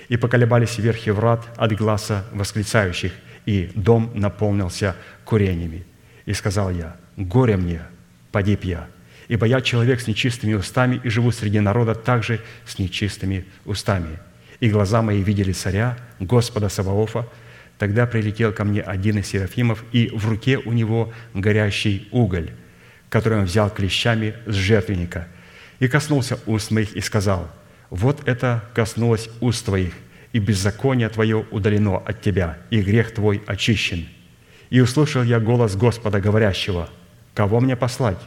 Speaker 2: И поколебались верхи врат от глаза восклицающих, и дом наполнился курениями. И сказал я, «Горе мне, погиб я, ибо я человек с нечистыми устами и живу среди народа также с нечистыми устами. И глаза мои видели царя, Господа Саваофа, Тогда прилетел ко мне один из серафимов, и в руке у него горящий уголь, который он взял клещами с жертвенника, и коснулся уст моих и сказал, «Вот это коснулось уст твоих, и беззаконие твое удалено от тебя, и грех твой очищен». И услышал я голос Господа, говорящего, «Кого мне послать?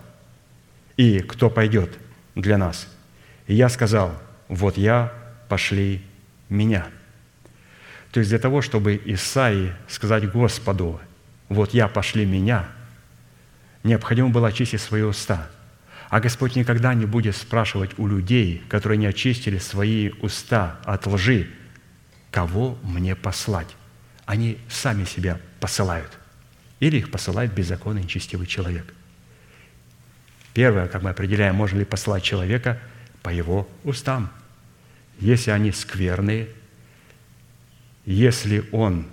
Speaker 2: И кто пойдет для нас?» И я сказал, «Вот я, пошли меня». То есть для того, чтобы Исаии сказать Господу, «Вот я, пошли меня», необходимо было очистить свои уста. А Господь никогда не будет спрашивать у людей, которые не очистили свои уста от лжи, кого мне послать. Они сами себя посылают. Или их посылает беззаконный нечестивый человек. Первое, как мы определяем, можно ли посылать человека по его устам. Если они скверные – если он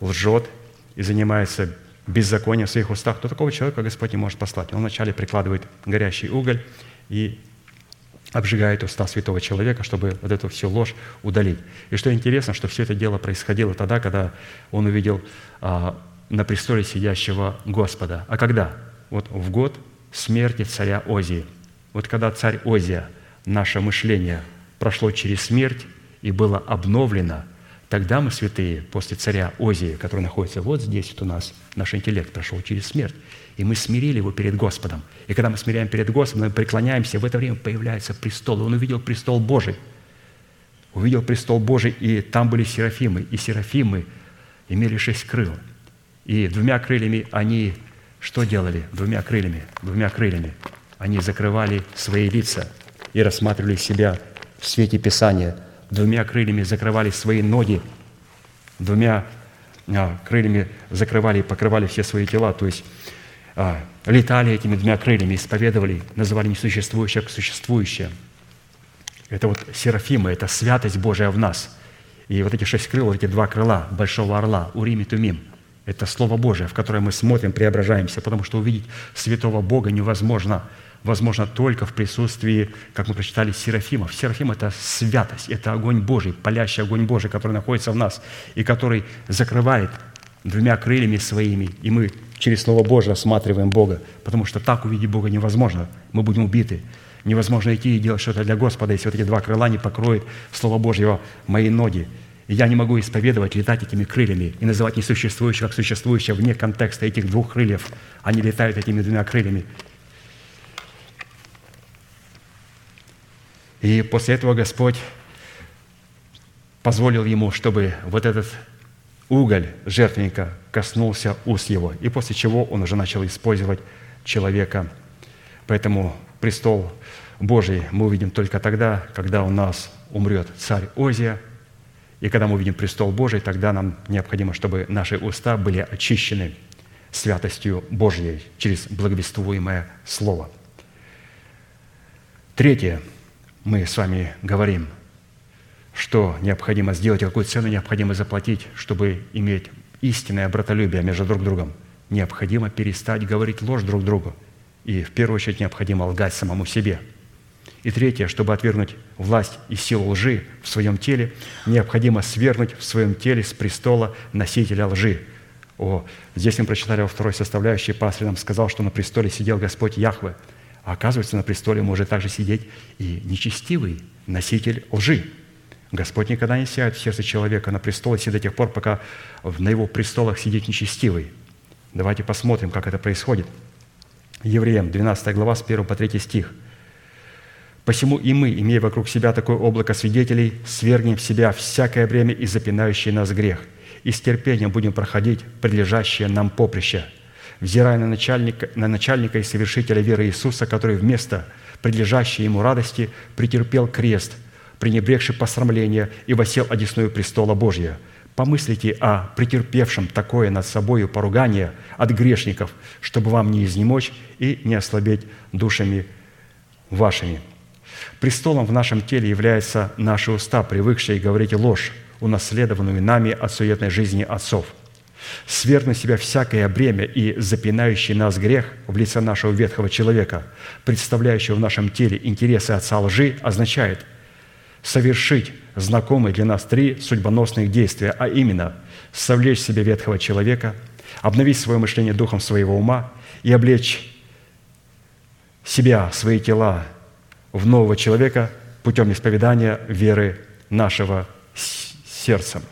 Speaker 2: лжет и занимается беззаконием в своих устах, то такого человека Господь не может послать. Он вначале прикладывает горящий уголь и обжигает уста святого человека, чтобы вот эту всю ложь удалить. И что интересно, что все это дело происходило тогда, когда он увидел а, на престоле сидящего Господа. А когда? Вот в год смерти царя Озии. Вот когда царь Озия, наше мышление прошло через смерть, и было обновлено, тогда мы, святые, после царя Озии, который находится вот здесь вот у нас, наш интеллект прошел через смерть, и мы смирили его перед Господом. И когда мы смиряем перед Господом, мы преклоняемся, в это время появляется престол. И он увидел престол Божий. Увидел престол Божий, и там были серафимы. И серафимы имели шесть крыл. И двумя крыльями они что делали? Двумя крыльями, двумя крыльями. Они закрывали свои лица и рассматривали себя в свете Писания – двумя крыльями закрывали свои ноги, двумя а, крыльями закрывали и покрывали все свои тела, то есть а, летали этими двумя крыльями, исповедовали, называли несуществующее как существующее. Это вот серафимы, это святость Божия в нас. И вот эти шесть крыл, вот эти два крыла большого орла, Урим и Тумим, это Слово Божие, в которое мы смотрим, преображаемся, потому что увидеть святого Бога невозможно – возможно только в присутствии, как мы прочитали, серафимов. Серафим – это святость, это огонь Божий, палящий огонь Божий, который находится в нас и который закрывает двумя крыльями своими, и мы через Слово Божие осматриваем Бога, потому что так увидеть Бога невозможно, мы будем убиты. Невозможно идти и делать что-то для Господа, если вот эти два крыла не покроют Слово Божьего мои ноги. И я не могу исповедовать, летать этими крыльями и называть несуществующее как существующее вне контекста этих двух крыльев. Они летают этими двумя крыльями. И после этого Господь позволил ему, чтобы вот этот уголь жертвенника коснулся уст его, и после чего он уже начал использовать человека. Поэтому престол Божий мы увидим только тогда, когда у нас умрет царь Озия, и когда мы увидим престол Божий, тогда нам необходимо, чтобы наши уста были очищены святостью Божьей через благовествуемое Слово. Третье – мы с вами говорим, что необходимо сделать, какую цену необходимо заплатить, чтобы иметь истинное братолюбие между друг другом. Необходимо перестать говорить ложь друг другу. И в первую очередь необходимо лгать самому себе. И третье, чтобы отвергнуть власть и силу лжи в своем теле, необходимо свергнуть в своем теле с престола носителя лжи. О, здесь мы прочитали во второй составляющей, пастырь нам сказал, что на престоле сидел Господь Яхве – а оказывается, на престоле может также сидеть и нечестивый носитель лжи. Господь никогда не сядет в сердце человека на престол и до тех пор, пока на его престолах сидит нечестивый. Давайте посмотрим, как это происходит. Евреям, 12 глава, с 1 по 3 стих. «Посему и мы, имея вокруг себя такое облако свидетелей, свергнем в себя всякое время и запинающий нас грех, и с терпением будем проходить прилежащее нам поприще, взирая на начальника, на начальника и совершителя веры Иисуса, который вместо предлежащей ему радости претерпел крест, пренебрегший посрамление и восел одесную престола Божия. помыслите о претерпевшем такое над собою поругание от грешников, чтобы вам не изнемочь и не ослабеть душами вашими. Престолом в нашем теле являются наши уста, привыкшие говорить ложь, унаследованную нами от суетной жизни отцов. Свергнуть себя всякое бремя и запинающий нас грех в лице нашего ветхого человека, представляющего в нашем теле интересы отца лжи, означает совершить знакомые для нас три судьбоносных действия, а именно совлечь себе ветхого человека, обновить свое мышление духом своего ума и облечь себя, свои тела в нового человека путем исповедания веры нашего с- сердца.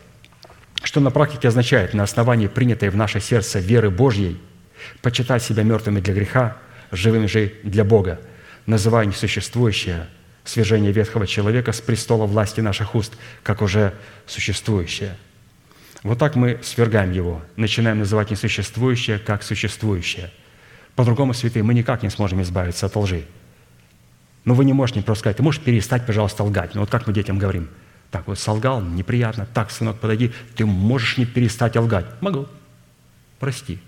Speaker 2: Что на практике означает на основании принятой в наше сердце веры Божьей почитать себя мертвыми для греха, живыми же для Бога, называя несуществующее свержение ветхого человека с престола власти наших уст, как уже существующее. Вот так мы свергаем его, начинаем называть несуществующее как существующее. По-другому, святые, мы никак не сможем избавиться от лжи. Но вы не можете просто сказать, ты можешь перестать, пожалуйста, лгать. Ну вот как мы детям говорим, так вот солгал, неприятно, так, сынок, подойди, ты можешь не перестать лгать. Могу. Прости.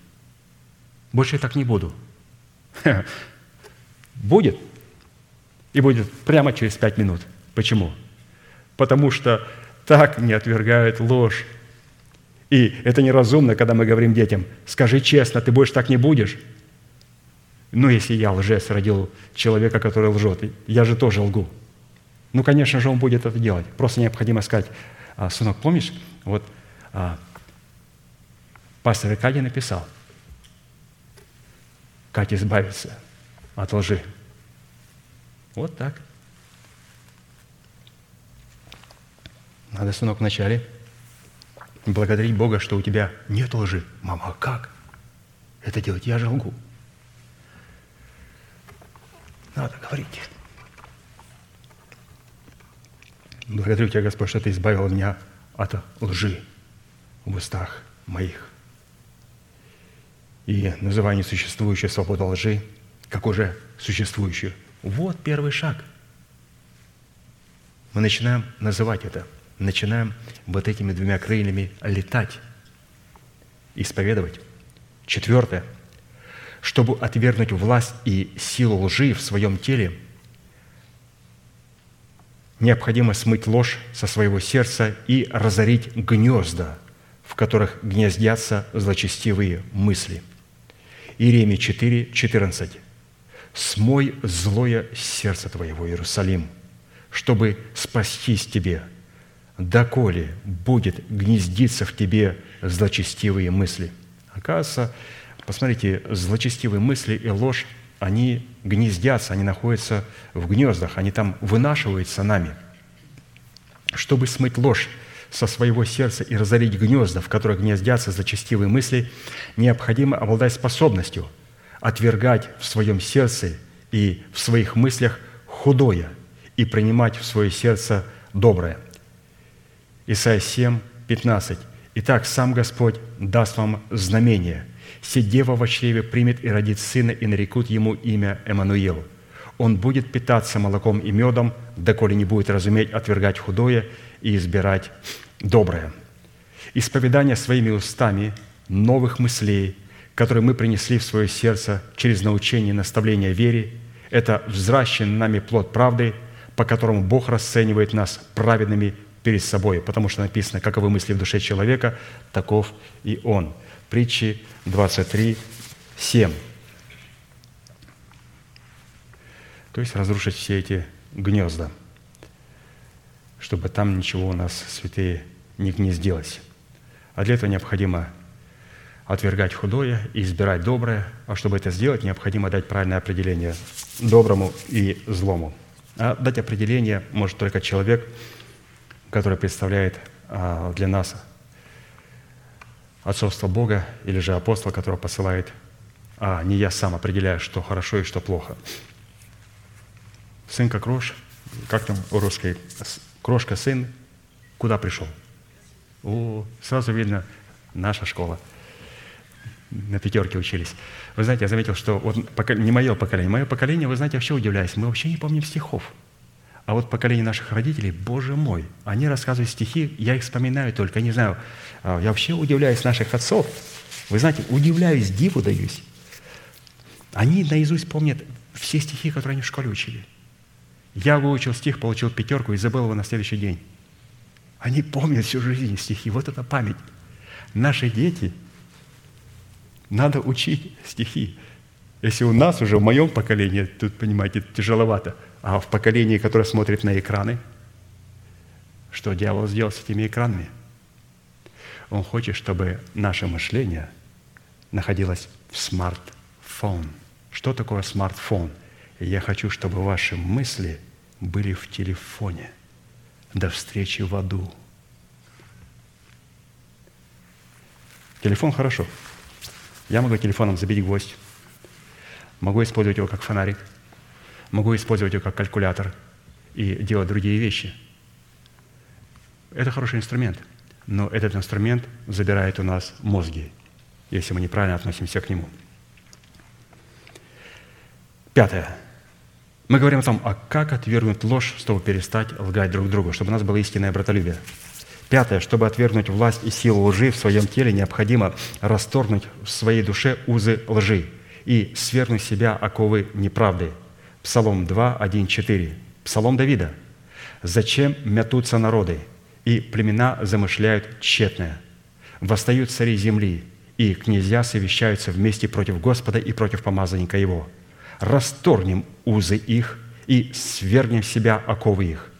Speaker 2: Больше я так не буду. [laughs] Будет. И будет прямо через пять минут. Почему? Потому что так не отвергают ложь. И это неразумно, когда мы говорим детям, скажи честно, ты больше так не будешь. Ну, если я лжец родил человека, который лжет, я же тоже лгу. Ну, конечно же, он будет это делать. Просто необходимо сказать, «А, сынок, помнишь, вот а, пастор Аркадий написал, как избавиться от лжи. Вот так. Надо, сынок, вначале благодарить Бога, что у тебя нет лжи. Мама, а как? Это делать я же лгу. Надо говорить. Благодарю Тебя, Господь, что Ты избавил меня от лжи в устах моих. И называя несуществующую свободу лжи, как уже существующую. Вот первый шаг. Мы начинаем называть это, начинаем вот этими двумя крыльями летать, исповедовать. Четвертое. Чтобы отвергнуть власть и силу лжи в своем теле – необходимо смыть ложь со своего сердца и разорить гнезда, в которых гнездятся злочестивые мысли. Иеремия 4, 14. «Смой злое сердце твоего, Иерусалим, чтобы спастись тебе, доколе будет гнездиться в тебе злочестивые мысли». Оказывается, посмотрите, злочестивые мысли и ложь они гнездятся, они находятся в гнездах, они там вынашиваются нами. Чтобы смыть ложь со своего сердца и разорить гнезда, в которых гнездятся зачастивые мысли, необходимо обладать способностью отвергать в своем сердце и в своих мыслях худое и принимать в свое сердце доброе. Исайя 7, 15. «Итак, сам Господь даст вам знамение – Сидева во чреве примет и родит сына, и нарекут ему имя Эммануил. Он будет питаться молоком и медом, доколе не будет разуметь отвергать худое и избирать доброе. Исповедание своими устами новых мыслей, которые мы принесли в свое сердце через научение и наставление вере, это взращенный нами плод правды, по которому Бог расценивает нас праведными перед собой, потому что написано, каковы мысли в душе человека, таков и он – Притчи 23, 7. То есть разрушить все эти гнезда, чтобы там ничего у нас, святые, не гнездилось. А для этого необходимо отвергать худое и избирать доброе. А чтобы это сделать, необходимо дать правильное определение доброму и злому. А дать определение может только человек, который представляет а, для нас отцовство Бога или же апостол, которого посылает, а не я сам определяю, что хорошо и что плохо. Сын как рожь, как там у русской, крошка сын, куда пришел? О, сразу видно, наша школа. На пятерке учились. Вы знаете, я заметил, что вот не мое поколение, мое поколение, вы знаете, вообще удивляюсь, мы вообще не помним стихов. А вот поколение наших родителей, боже мой, они рассказывают стихи, я их вспоминаю только, не знаю, а, я вообще удивляюсь наших отцов. Вы знаете, удивляюсь, диву даюсь. Они наизусть помнят все стихи, которые они в школе учили. Я выучил стих, получил пятерку и забыл его на следующий день. Они помнят всю жизнь стихи. Вот это память. Наши дети, надо учить стихи. Если у нас уже, в моем поколении, тут, понимаете, тяжеловато, а в поколении, которое смотрит на экраны, что дьявол сделал с этими экранами? Он хочет, чтобы наше мышление находилось в смартфон. Что такое смартфон? Я хочу, чтобы ваши мысли были в телефоне до встречи в аду. Телефон хорошо. Я могу телефоном забить гвоздь. Могу использовать его как фонарик. Могу использовать его как калькулятор и делать другие вещи. Это хороший инструмент. Но этот инструмент забирает у нас мозги, если мы неправильно относимся к нему. Пятое. Мы говорим о том, а как отвергнуть ложь, чтобы перестать лгать друг другу, чтобы у нас было истинное братолюбие. Пятое. Чтобы отвергнуть власть и силу лжи в своем теле, необходимо расторгнуть в своей душе узы лжи и свергнуть себя оковы неправды. Псалом 2, 1, 4. Псалом Давида. «Зачем мятутся народы, и племена замышляют тщетное? Восстают цари земли, и князья совещаются вместе против Господа и против помазанника Его. Расторгнем узы их и свергнем себя оковы их.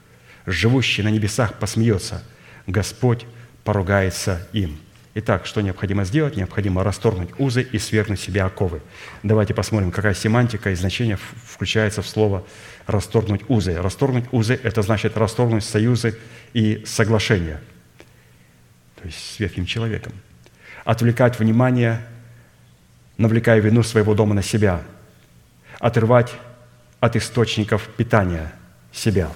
Speaker 2: Живущий на небесах посмеется, Господь поругается им». Итак, что необходимо сделать? Необходимо расторгнуть узы и свергнуть себе оковы. Давайте посмотрим, какая семантика и значение включается в слово «расторгнуть узы». Расторгнуть узы – это значит расторгнуть союзы и соглашения, то есть с ветхим человеком. Отвлекать внимание, навлекая вину своего дома на себя. Отрывать от источников питания себя.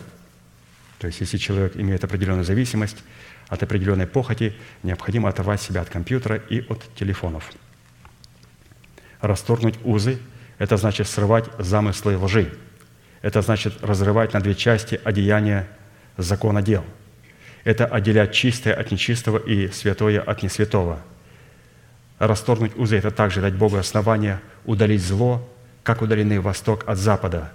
Speaker 2: То есть, если человек имеет определенную зависимость – от определенной похоти, необходимо оторвать себя от компьютера и от телефонов. Расторгнуть узы – это значит срывать замыслы лжи. Это значит разрывать на две части одеяния закона дел. Это отделять чистое от нечистого и святое от несвятого. Расторгнуть узы – это также дать Богу основание удалить зло, как удалены восток от запада,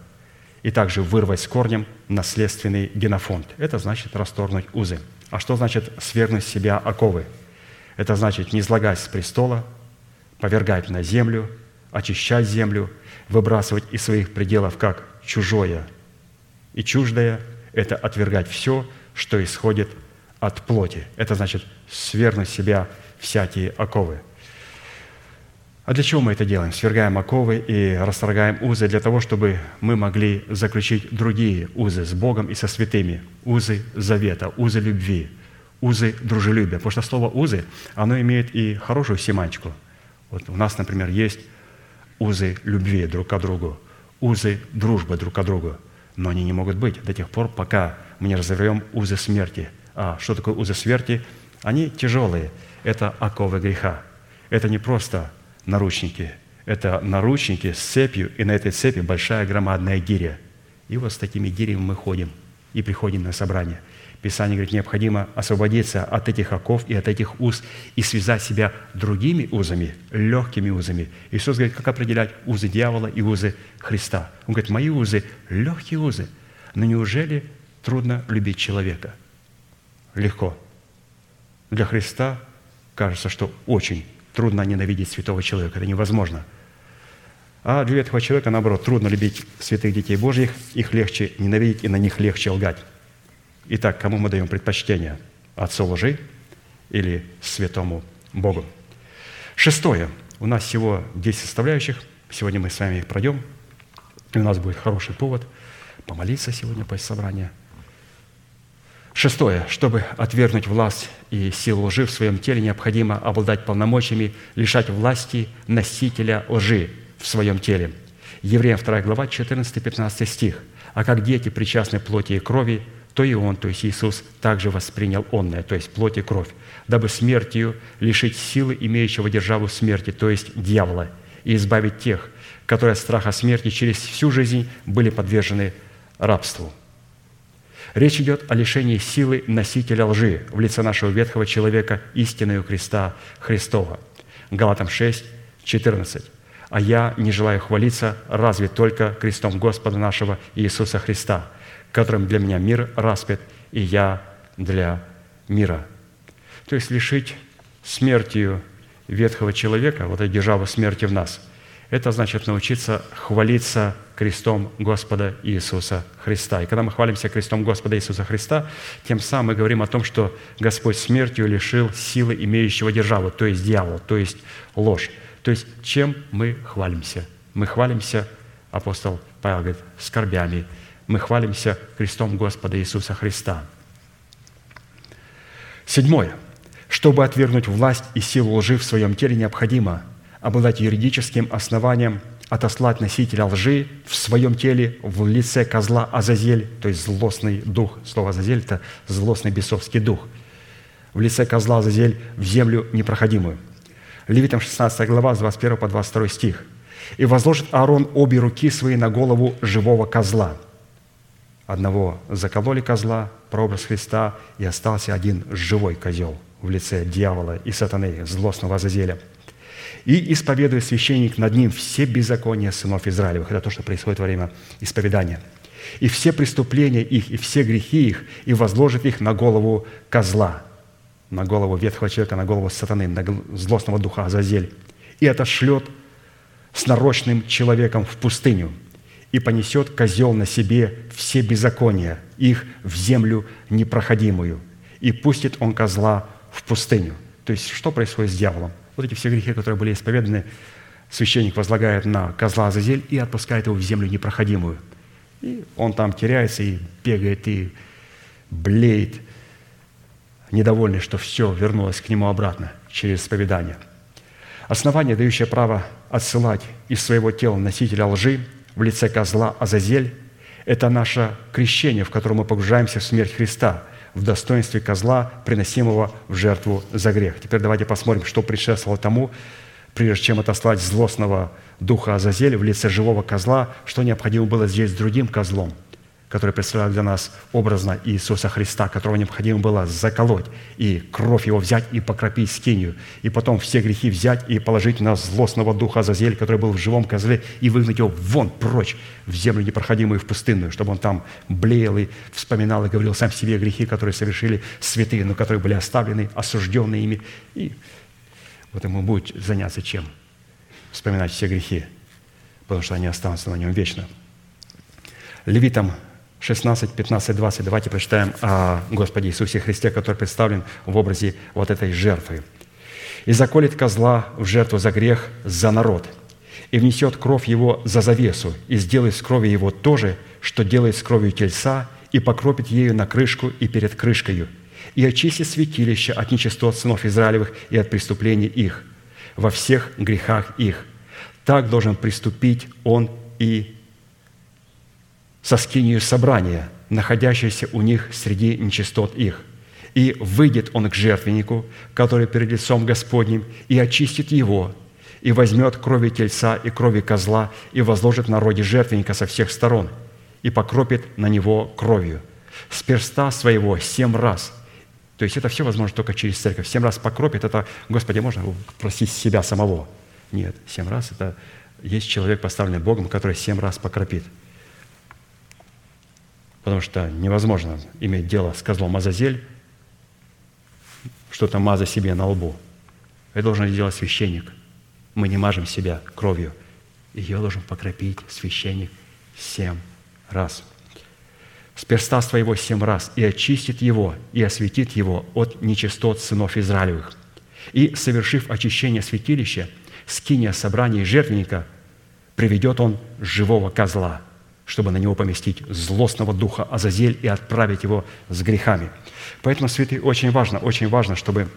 Speaker 2: и также вырвать с корнем наследственный генофонд. Это значит расторгнуть узы. А что значит свергнуть себя оковы? Это значит не излагать с престола, повергать на землю, очищать землю, выбрасывать из своих пределов как чужое и чуждое – это отвергать все, что исходит от плоти. Это значит свергнуть себя всякие оковы – а для чего мы это делаем? Свергаем оковы и расторгаем узы для того, чтобы мы могли заключить другие узы с Богом и со святыми. Узы завета, узы любви, узы дружелюбия. Потому что слово «узы», оно имеет и хорошую семантику. Вот у нас, например, есть узы любви друг к другу, узы дружбы друг к другу. Но они не могут быть до тех пор, пока мы не разорвем узы смерти. А что такое узы смерти? Они тяжелые. Это оковы греха. Это не просто наручники. Это наручники с цепью, и на этой цепи большая громадная гиря. И вот с такими гирями мы ходим и приходим на собрание. Писание говорит, необходимо освободиться от этих оков и от этих уз и связать себя другими узами, легкими узами. Иисус говорит, как определять узы дьявола и узы Христа. Он говорит, мои узы – легкие узы. Но неужели трудно любить человека? Легко. Для Христа кажется, что очень трудно ненавидеть святого человека. Это невозможно. А для этого человека, наоборот, трудно любить святых детей Божьих, их легче ненавидеть и на них легче лгать. Итак, кому мы даем предпочтение? Отцу лжи или святому Богу? Шестое. У нас всего 10 составляющих. Сегодня мы с вами их пройдем. И у нас будет хороший повод помолиться сегодня после собрания – Шестое. Чтобы отвергнуть власть и силу лжи в своем теле, необходимо обладать полномочиями лишать власти носителя лжи в своем теле. Евреям 2 глава, 14-15 стих. «А как дети причастны плоти и крови, то и Он, то есть Иисус, также воспринял онное, то есть плоть и кровь, дабы смертью лишить силы имеющего державу смерти, то есть дьявола, и избавить тех, которые от страха смерти через всю жизнь были подвержены рабству». Речь идет о лишении силы носителя лжи в лице нашего ветхого человека истинной у креста Христова. Галатам 6, 14. «А я не желаю хвалиться разве только крестом Господа нашего Иисуса Христа, которым для меня мир распят, и я для мира». То есть лишить смертью ветхого человека, вот этой державы смерти в нас, это значит научиться хвалиться крестом Господа Иисуса Христа. И когда мы хвалимся крестом Господа Иисуса Христа, тем самым мы говорим о том, что Господь смертью лишил силы имеющего державу, то есть дьявола, то есть ложь. То есть чем мы хвалимся? Мы хвалимся, апостол Павел говорит, скорбями. Мы хвалимся крестом Господа Иисуса Христа. Седьмое. Чтобы отвергнуть власть и силу лжи в своем теле, необходимо обладать юридическим основанием отослать носителя лжи в своем теле в лице козла Азазель, то есть злостный дух. Слово Азазель – это злостный бесовский дух. В лице козла Азазель в землю непроходимую. Левитам 16 глава, с 21 по 22 стих. «И возложит Аарон обе руки свои на голову живого козла». Одного закололи козла, прообраз Христа, и остался один живой козел в лице дьявола и сатаны, злостного Азазеля – и исповедует священник над ним все беззакония сынов Израилевых. Это то, что происходит во время исповедания. И все преступления их, и все грехи их, и возложит их на голову козла, на голову ветхого человека, на голову сатаны, на злостного духа Азазель. И отошлет с нарочным человеком в пустыню, и понесет козел на себе все беззакония, их в землю непроходимую, и пустит он козла в пустыню. То есть, что происходит с дьяволом? Вот эти все грехи, которые были исповеданы, священник возлагает на козла Азазель и отпускает его в землю непроходимую. И он там теряется и бегает, и блеет, недовольный, что все вернулось к нему обратно через исповедание. Основание, дающее право отсылать из своего тела носителя лжи в лице козла Азазель, это наше крещение, в котором мы погружаемся в смерть Христа – в достоинстве козла, приносимого в жертву за грех. Теперь давайте посмотрим, что предшествовало тому, прежде чем отослать злостного духа Азазеля в лице живого козла, что необходимо было сделать с другим козлом – который представляет для нас образно Иисуса Христа, которого необходимо было заколоть, и кровь его взять и покропить скинию, и потом все грехи взять и положить на злостного духа Азазель, который был в живом козле, и выгнать его вон прочь в землю непроходимую, в пустынную, чтобы он там блеял и вспоминал и говорил сам себе грехи, которые совершили святые, но которые были оставлены, осужденные ими. И вот ему будет заняться чем? Вспоминать все грехи, потому что они останутся на нем вечно. Левитам 16, 15, 20. Давайте прочитаем о Господе Иисусе Христе, который представлен в образе вот этой жертвы. «И заколет козла в жертву за грех за народ, и внесет кровь его за завесу, и сделает с крови его то же, что делает с кровью тельца, и покропит ею на крышку и перед крышкою, и очистит святилище от нечистот сынов Израилевых и от преступлений их, во всех грехах их. Так должен приступить он и со скинию собрания, находящейся у них среди нечистот их. И выйдет он к жертвеннику, который перед лицом Господним, и очистит его, и возьмет крови тельца и крови козла, и возложит на роде жертвенника со всех сторон, и покропит на него кровью. С перста своего семь раз – то есть это все возможно только через церковь. Семь раз покропит, это, Господи, можно просить себя самого? Нет, семь раз – это есть человек, поставленный Богом, который семь раз покропит – потому что невозможно иметь дело с козлом Азазель, что-то маза себе на лбу. Это должен сделать священник. Мы не мажем себя кровью. Ее должен покропить священник семь раз. С перста своего семь раз и очистит его, и осветит его от нечистот сынов Израилевых. И, совершив очищение святилища, скиния собрания жертвенника, приведет он живого козла – чтобы на него поместить злостного духа Азазель и отправить его с грехами. Поэтому, святые, очень важно, очень важно, чтобы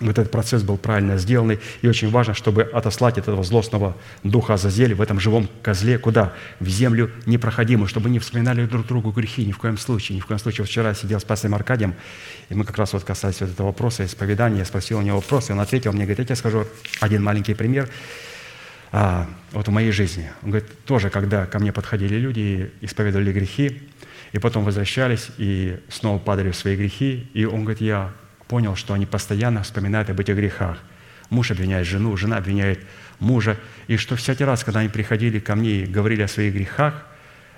Speaker 2: вот этот процесс был правильно сделанный, и очень важно, чтобы отослать этого злостного духа Азазеля в этом живом козле, куда? В землю непроходимую, чтобы не вспоминали друг другу грехи, ни в коем случае, ни в коем случае. Вчера сидел с пастором Аркадием, и мы как раз вот касались вот этого вопроса, исповедания, я спросил у него вопрос, и он ответил мне, говорит, я тебе скажу один маленький пример – а, вот в моей жизни. Он говорит, тоже, когда ко мне подходили люди и исповедовали грехи, и потом возвращались и снова падали в свои грехи. И он говорит, я понял, что они постоянно вспоминают об этих грехах. Муж обвиняет жену, жена обвиняет мужа. И что всякий раз, когда они приходили ко мне и говорили о своих грехах,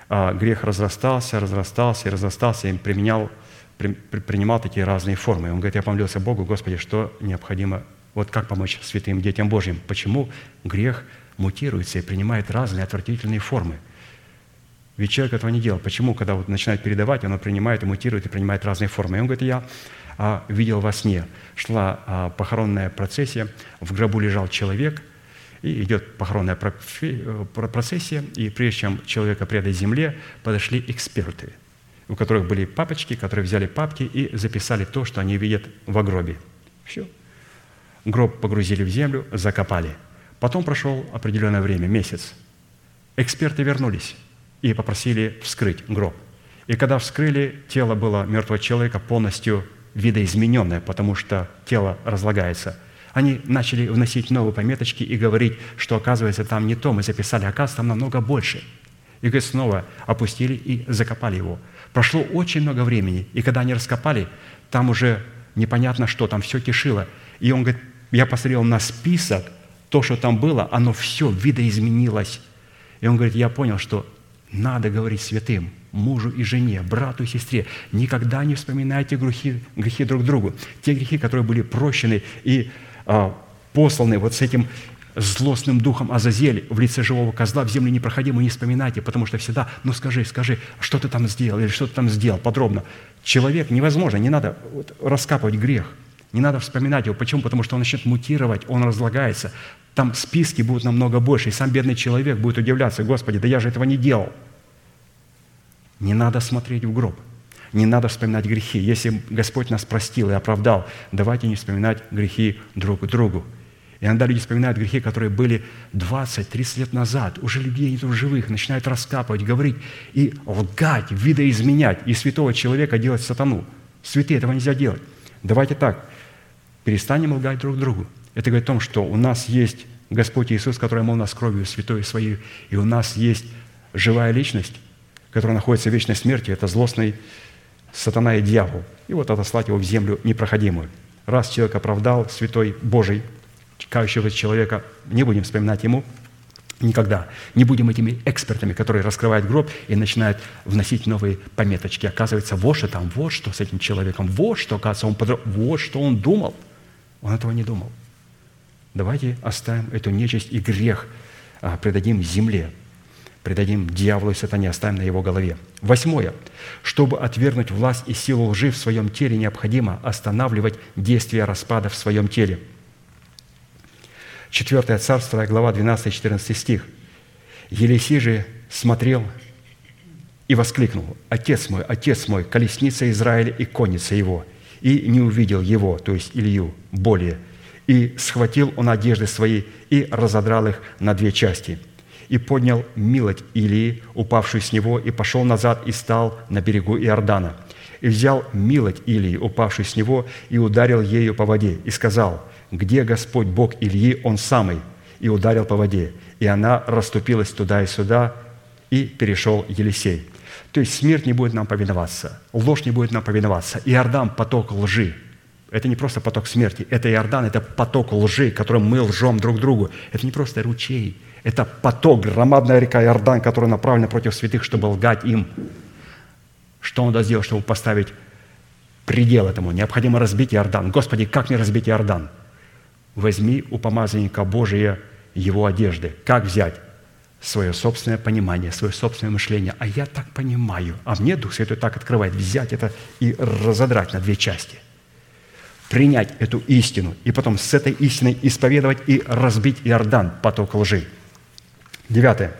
Speaker 2: а, грех разрастался, разрастался и разрастался, и применял, при- при- принимал такие разные формы. Он говорит, я помолился Богу, Господи, что необходимо, вот как помочь святым детям Божьим? Почему грех мутируется и принимает разные отвратительные формы? Ведь человек этого не делал. Почему, когда вот начинает передавать, оно принимает и мутирует, и принимает разные формы? И он говорит, я а, видел во сне, шла а, похоронная процессия, в гробу лежал человек, и идет похоронная э, про- процессия, и прежде чем человека предать земле, подошли эксперты, у которых были папочки, которые взяли папки и записали то, что они видят в гробе. Все. Гроб погрузили в землю, закопали. Потом прошел определенное время, месяц. Эксперты вернулись и попросили вскрыть гроб. И когда вскрыли, тело было мертвого человека полностью видоизмененное, потому что тело разлагается. Они начали вносить новые пометочки и говорить, что, оказывается, там не то, мы записали, оказывается, там намного больше. И, говорит, снова опустили и закопали его. Прошло очень много времени, и когда они раскопали, там уже непонятно что, там все кишило. И он говорит, я посмотрел на список, то, что там было, оно все видоизменилось. И он говорит, я понял, что надо говорить святым, мужу и жене, брату и сестре. Никогда не вспоминайте грехи, грехи друг другу. Те грехи, которые были прощены и а, посланы вот с этим злостным духом Азазель в лице живого козла в землю непроходимую не вспоминайте, потому что всегда, ну скажи, скажи, что ты там сделал или что ты там сделал подробно. Человек невозможно, не надо вот раскапывать грех, не надо вспоминать его. Почему? Потому что он начнет мутировать, он разлагается. Там списки будут намного больше, и сам бедный человек будет удивляться, Господи, да я же этого не делал. Не надо смотреть в гроб. Не надо вспоминать грехи. Если Господь нас простил и оправдал, давайте не вспоминать грехи друг другу. Иногда люди вспоминают грехи, которые были 20-30 лет назад. Уже людей нету в живых, начинают раскапывать, говорить и лгать, видоизменять. И святого человека делать сатану. Святые этого нельзя делать. Давайте так, перестанем лгать друг другу. Это говорит о том, что у нас есть Господь Иисус, который мол нас кровью святой своей, и у нас есть живая личность, которая находится в вечной смерти, это злостный сатана и дьявол. И вот отослать его в землю непроходимую. Раз человек оправдал, святой Божий, кающего человека, не будем вспоминать ему никогда. Не будем этими экспертами, которые раскрывают гроб и начинают вносить новые пометочки. Оказывается, вот что там, вот что с этим человеком, вот что, оказывается, он подро... вот что он думал. Он этого не думал. Давайте оставим эту нечисть и грех, а, предадим земле, предадим дьяволу и сатане, оставим на его голове. Восьмое. Чтобы отвергнуть власть и силу лжи в своем теле, необходимо останавливать действие распада в своем теле. Четвертое царство, глава 12-14 стих. Елисей же смотрел и воскликнул, «Отец мой, отец мой, колесница Израиля и конница его!» И не увидел его, то есть Илью, более. И схватил он одежды свои и разодрал их на две части. И поднял милоть Илии, упавшую с него, и пошел назад и стал на берегу Иордана. И взял милоть Илии, упавшую с него, и ударил ею по воде, и сказал, «Где Господь Бог Ильи, Он самый?» И ударил по воде, и она расступилась туда и сюда, и перешел Елисей. То есть смерть не будет нам повиноваться, ложь не будет нам повиноваться. Иордан – поток лжи. Это не просто поток смерти, это Иордан, это поток лжи, которым мы лжем друг другу. Это не просто ручей, это поток, громадная река Иордан, которая направлена против святых, чтобы лгать им. Что должен сделать, чтобы поставить предел этому? Необходимо разбить Иордан. Господи, как мне разбить Иордан? Возьми у помазанника Божия его одежды. Как взять? свое собственное понимание, свое собственное мышление. А я так понимаю. А мне Дух Святой так открывает. Взять это и разодрать на две части. Принять эту истину. И потом с этой истиной исповедовать и разбить Иордан, поток лжи. Девятое.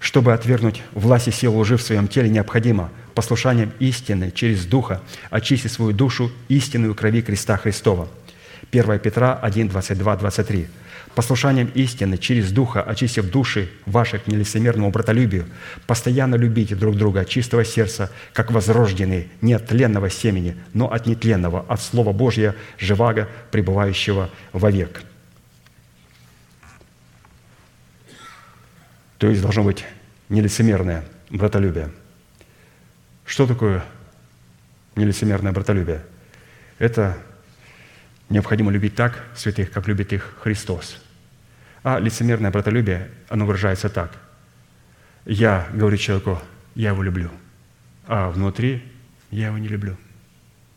Speaker 2: Чтобы отвергнуть власть и силу лжи в своем теле, необходимо послушанием истины через Духа очистить свою душу истинную крови креста Христова. 1 Петра 1, 22, 23 послушанием истины через Духа, очистив души ваши к нелицемерному братолюбию, постоянно любите друг друга от чистого сердца, как возрожденные, не от тленного семени, но от нетленного, от Слова Божьего, живаго, пребывающего вовек». То есть должно быть нелицемерное братолюбие. Что такое нелицемерное братолюбие? Это необходимо любить так святых, как любит их Христос. А лицемерное братолюбие, оно выражается так. Я говорю человеку, я его люблю, а внутри я его не люблю.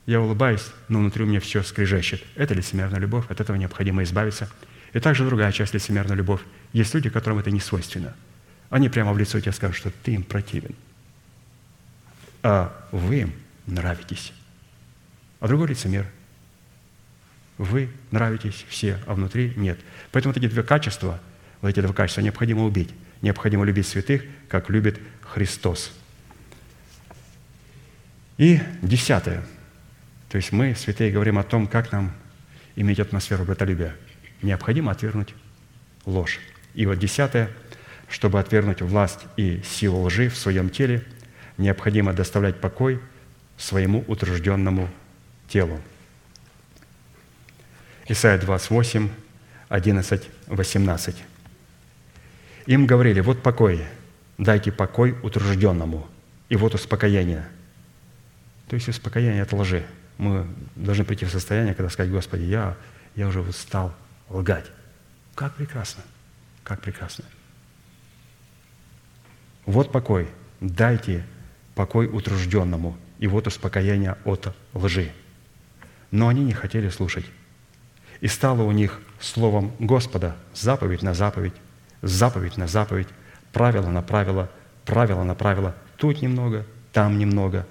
Speaker 2: Я улыбаюсь, но внутри у меня все скрежещет. Это лицемерная любовь, от этого необходимо избавиться. И также другая часть лицемерная любовь. Есть люди, которым это не свойственно. Они прямо в лицо тебе скажут, что ты им противен. А вы им нравитесь. А другой лицемер. Вы нравитесь все, а внутри нет. Поэтому вот эти два качества, вот эти два качества необходимо убить. Необходимо любить святых, как любит Христос. И десятое. То есть мы, святые, говорим о том, как нам иметь атмосферу братолюбия. Необходимо отвергнуть ложь. И вот десятое, чтобы отвергнуть власть и силу лжи в своем теле, необходимо доставлять покой своему утружденному телу. Исайя 28, 11, 18. Им говорили, вот покой, дайте покой утружденному, и вот успокоение. То есть успокоение от лжи. Мы должны прийти в состояние, когда сказать, Господи, я, я уже устал лгать. Как прекрасно, как прекрасно. Вот покой, дайте покой утружденному, и вот успокоение от лжи. Но они не хотели слушать. И стало у них словом Господа заповедь на заповедь, заповедь на заповедь, правило на правило, правило на правило, тут немного, там немного,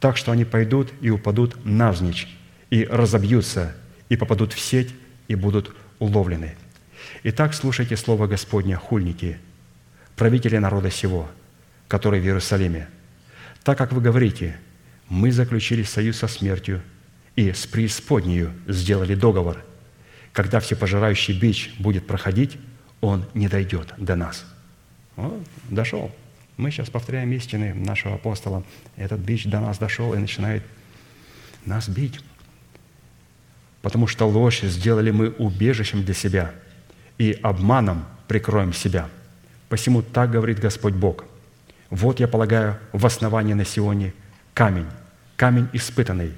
Speaker 2: так что они пойдут и упадут навзничь, и разобьются, и попадут в сеть, и будут уловлены. Итак, слушайте слово Господня, хульники, правители народа сего, которые в Иерусалиме. Так как вы говорите, мы заключили союз со смертью и с преисподнею сделали договор. Когда всепожирающий бич будет проходить, он не дойдет до нас. Вот, дошел. Мы сейчас повторяем истины нашего апостола. Этот бич до нас дошел и начинает нас бить. Потому что ложь сделали мы убежищем для себя, и обманом прикроем себя. Посему так говорит Господь Бог. Вот я полагаю в основании на Сионе камень, камень испытанный,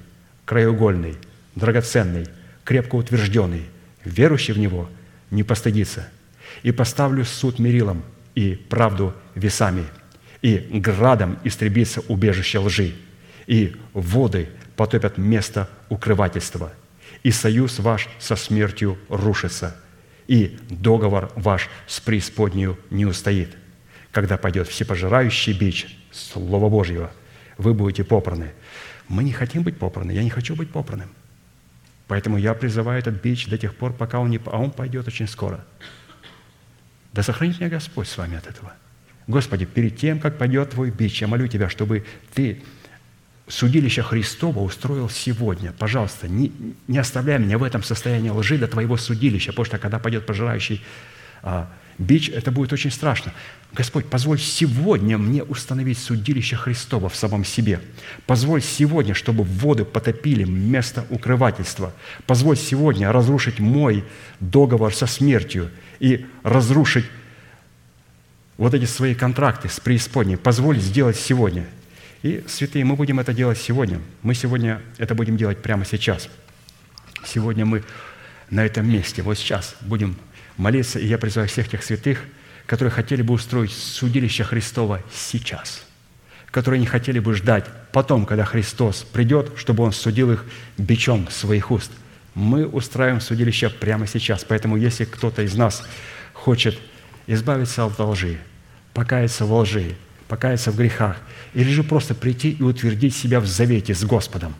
Speaker 2: краеугольный, драгоценный, крепко утвержденный, верующий в него не постыдится. И поставлю суд мерилом и правду весами, и градом истребится убежище лжи, и воды потопят место укрывательства, и союз ваш со смертью рушится, и договор ваш с преисподнею не устоит. Когда пойдет всепожирающий бич Слова Божьего, вы будете попраны. Мы не хотим быть попраны, я не хочу быть попранным. Поэтому я призываю этот бич до тех пор, пока он не... А он пойдет очень скоро. Да сохранит меня Господь с вами от этого. Господи, перед тем, как пойдет Твой бич, я молю Тебя, чтобы Ты судилище Христова устроил сегодня. Пожалуйста, не, не оставляй меня в этом состоянии лжи до Твоего судилища, потому что когда пойдет пожирающий а, бич, это будет очень страшно. Господь, позволь сегодня мне установить судилище Христова в самом себе. Позволь сегодня, чтобы воды потопили место укрывательства. Позволь сегодня разрушить мой договор со смертью и разрушить вот эти свои контракты с преисподней. Позволь сделать сегодня. И, святые, мы будем это делать сегодня. Мы сегодня это будем делать прямо сейчас. Сегодня мы на этом месте, вот сейчас, будем молиться, и я призываю всех тех святых, которые хотели бы устроить судилище Христова сейчас, которые не хотели бы ждать потом, когда Христос придет, чтобы Он судил их бичом своих уст. Мы устраиваем судилище прямо сейчас. Поэтому если кто-то из нас хочет избавиться от лжи, покаяться во лжи, покаяться в грехах, или же просто прийти и утвердить себя в завете с Господом.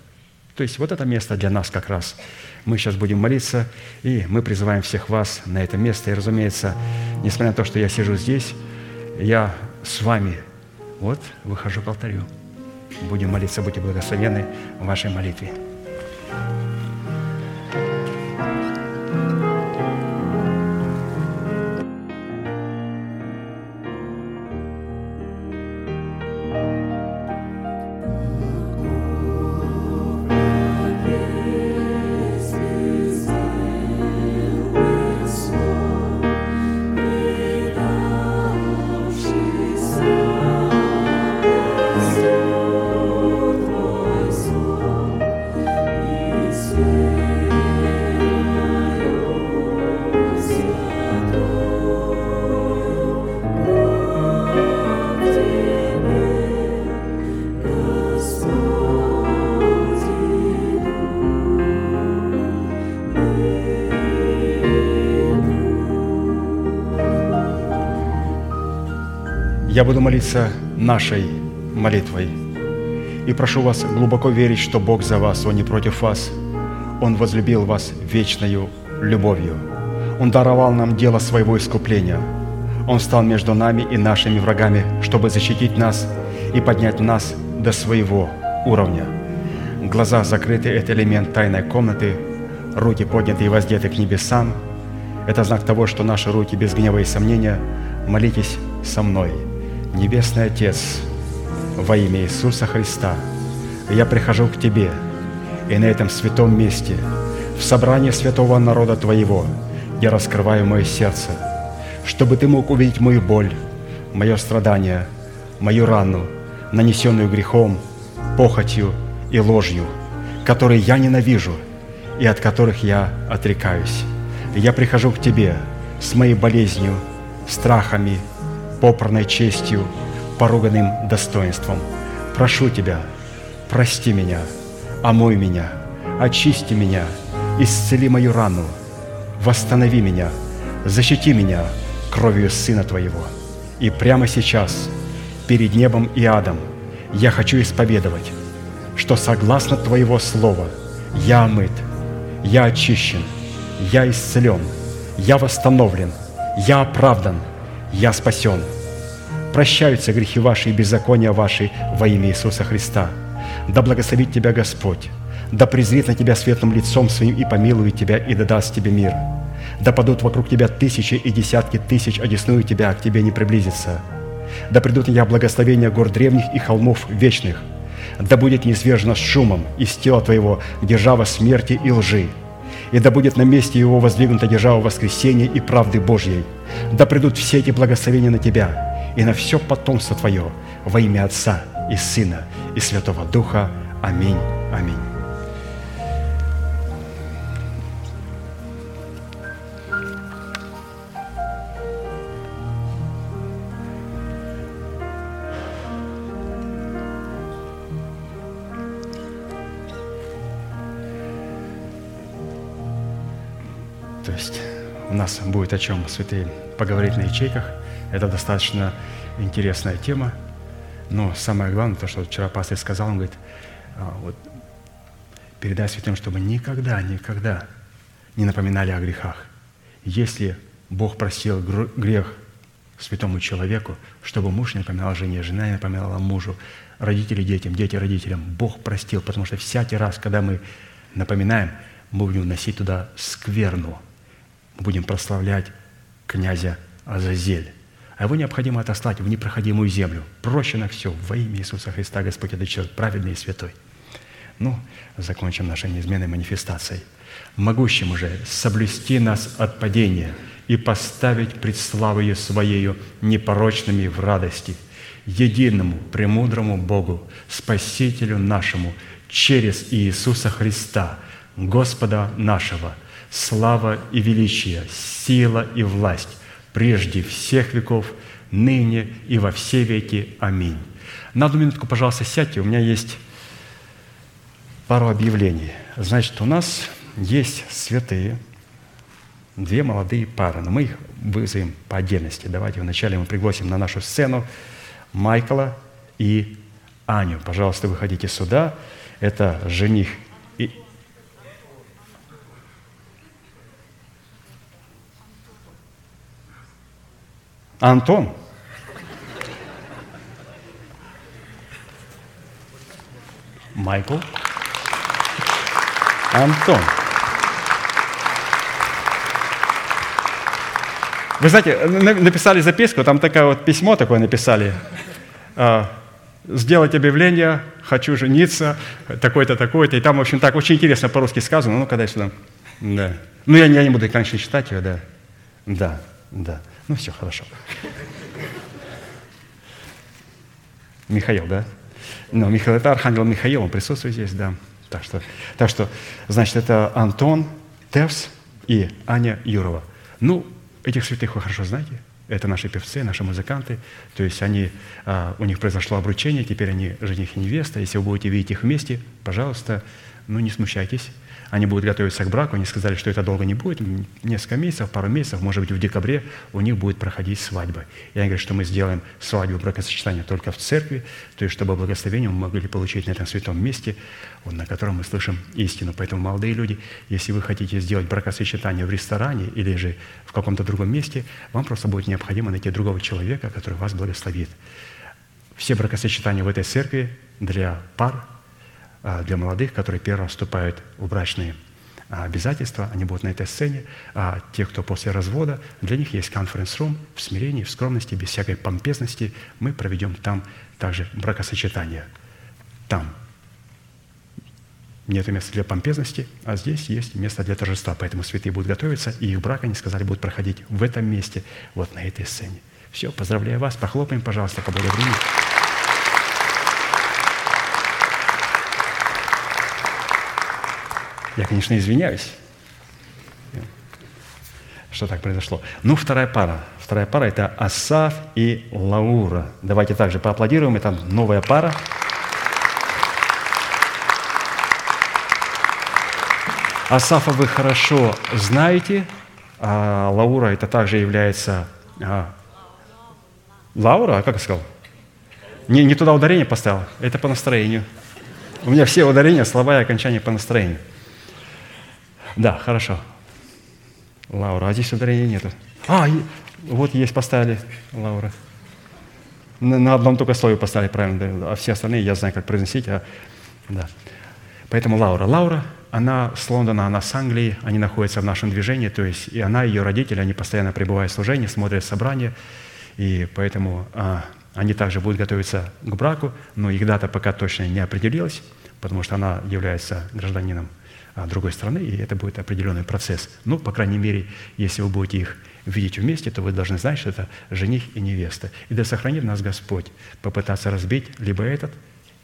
Speaker 2: То есть вот это место для нас как раз – мы сейчас будем молиться, и мы призываем всех вас на это место. И, разумеется, несмотря на то, что я сижу здесь, я с вами вот выхожу к алтарю. Будем молиться, будьте благословены в вашей молитве. Буду молиться нашей молитвой. И прошу вас глубоко верить, что Бог за вас, Он не против вас. Он возлюбил вас вечною любовью. Он даровал нам дело своего искупления. Он стал между нами и нашими врагами, чтобы защитить нас и поднять нас до своего уровня. Глаза закрыты – это элемент тайной комнаты, руки подняты и воздеты к небесам – это знак того, что наши руки без гнева и сомнения молитесь со мной. Небесный Отец, во имя Иисуса Христа, я прихожу к Тебе, и на этом святом месте, в собрании святого народа Твоего, я раскрываю мое сердце, чтобы Ты мог увидеть мою боль, мое страдание, мою рану, нанесенную грехом, похотью и ложью, которые я ненавижу и от которых я отрекаюсь. Я прихожу к Тебе с моей болезнью, страхами, попранной честью, поруганным достоинством. Прошу Тебя, прости меня, омой меня, очисти меня, исцели мою рану, восстанови меня, защити меня кровью Сына Твоего. И прямо сейчас, перед небом и адом, я хочу исповедовать, что согласно Твоего Слова я омыт, я очищен, я исцелен, я восстановлен, я оправдан, я спасен. Прощаются грехи ваши и беззакония ваши во имя Иисуса Христа. Да благословит тебя Господь, да презрит на тебя светлым лицом своим и помилует тебя, и да даст тебе мир. Да падут вокруг тебя тысячи и десятки тысяч, одесную тебя, а к тебе не приблизится. Да придут на тебя благословения гор древних и холмов вечных. Да будет неизвержено с шумом из тела твоего держава смерти и лжи. И да будет на месте его воздвигнута держава воскресения и правды Божьей. Да придут все эти благословения на тебя и на все потомство твое во имя Отца и Сына и Святого Духа. Аминь. Аминь. У нас будет о чем, святые, поговорить на ячейках. Это достаточно интересная тема. Но самое главное, то, что вчера пастор сказал, он говорит, а, вот, передай святым, чтобы никогда, никогда не напоминали о грехах. Если Бог просил грех святому человеку, чтобы муж не напоминал жене, жена не напоминала мужу, родители детям, дети родителям, Бог простил, потому что всякий раз, когда мы напоминаем, мы будем носить туда скверну – будем прославлять князя Азазель. А его необходимо отослать в непроходимую землю. Прощено все во имя Иисуса Христа, Господь, это человек праведный и святой. Ну, закончим нашей неизменной манифестацией. Могущим уже соблюсти нас от падения и поставить пред славою Своею непорочными в радости, единому, премудрому Богу, Спасителю нашему, через Иисуса Христа, Господа нашего – слава и величие, сила и власть прежде всех веков, ныне и во все веки. Аминь. На одну минутку, пожалуйста, сядьте. У меня есть пару объявлений. Значит, у нас есть святые, две молодые пары, но мы их вызовем по отдельности. Давайте вначале мы пригласим на нашу сцену Майкла и Аню. Пожалуйста, выходите сюда. Это жених Антон. Майкл. Антон. Вы знаете, написали записку, там такое вот письмо такое написали. А, Сделать объявление, хочу жениться, такой-то, такой-то. И там, в общем, так очень интересно по-русски сказано. Ну, когда сюда. Да. Ну, я, я не буду, конечно, читать ее, да. Да, да. Ну, все хорошо. Михаил, да? Ну, Михаил, это архангел Михаил, он присутствует здесь, да. Так что, так что значит, это Антон Тевс и Аня Юрова. Ну, этих святых вы хорошо знаете. Это наши певцы, наши музыканты. То есть они, а, у них произошло обручение, теперь они жених и невеста. Если вы будете видеть их вместе, пожалуйста, ну не смущайтесь. Они будут готовиться к браку, они сказали, что это долго не будет, несколько месяцев, пару месяцев, может быть, в декабре у них будет проходить свадьба. И они говорят, что мы сделаем свадьбу бракосочетания только в церкви, то есть чтобы благословение мы могли получить на этом святом месте, на котором мы слышим истину. Поэтому, молодые люди, если вы хотите сделать бракосочетание в ресторане или же в каком-то другом месте, вам просто будет необходимо найти другого человека, который вас благословит. Все бракосочетания в этой церкви для пар, для молодых, которые первый раз вступают в брачные а, обязательства, они будут на этой сцене, а те, кто после развода, для них есть конференц-рум в смирении, в скромности, без всякой помпезности. Мы проведем там также бракосочетание. Там. Нет места для помпезности, а здесь есть место для торжества. Поэтому святые будут готовиться, и их брак, они сказали, будут проходить в этом месте, вот на этой сцене. Все, поздравляю вас. Похлопаем, пожалуйста, поблагодарим. Я, конечно, извиняюсь, что так произошло. Ну, вторая пара. Вторая пара – это Асаф и Лаура. Давайте также поаплодируем. Это новая пара. Асафа вы хорошо знаете, а Лаура это также является... а, Лаура? А как я сказал? Не, не туда ударение поставил, это по настроению. У меня все ударения, слова и окончания по настроению. Да, хорошо. Лаура, а здесь ударения нету. А, вот есть поставили, Лаура. На, одном только слове поставили правильно, да, а все остальные я знаю, как произносить. А, да. Поэтому Лаура. Лаура, она с Лондона, она с Англии, они находятся в нашем движении, то есть и она, и ее родители, они постоянно пребывают в служении, смотрят собрания, и поэтому а, они также будут готовиться к браку, но их дата пока точно не определилась, потому что она является гражданином другой страны, и это будет определенный процесс. Ну, по крайней мере, если вы будете их видеть вместе, то вы должны знать, что это жених и невеста. И да сохранит нас Господь попытаться разбить либо этот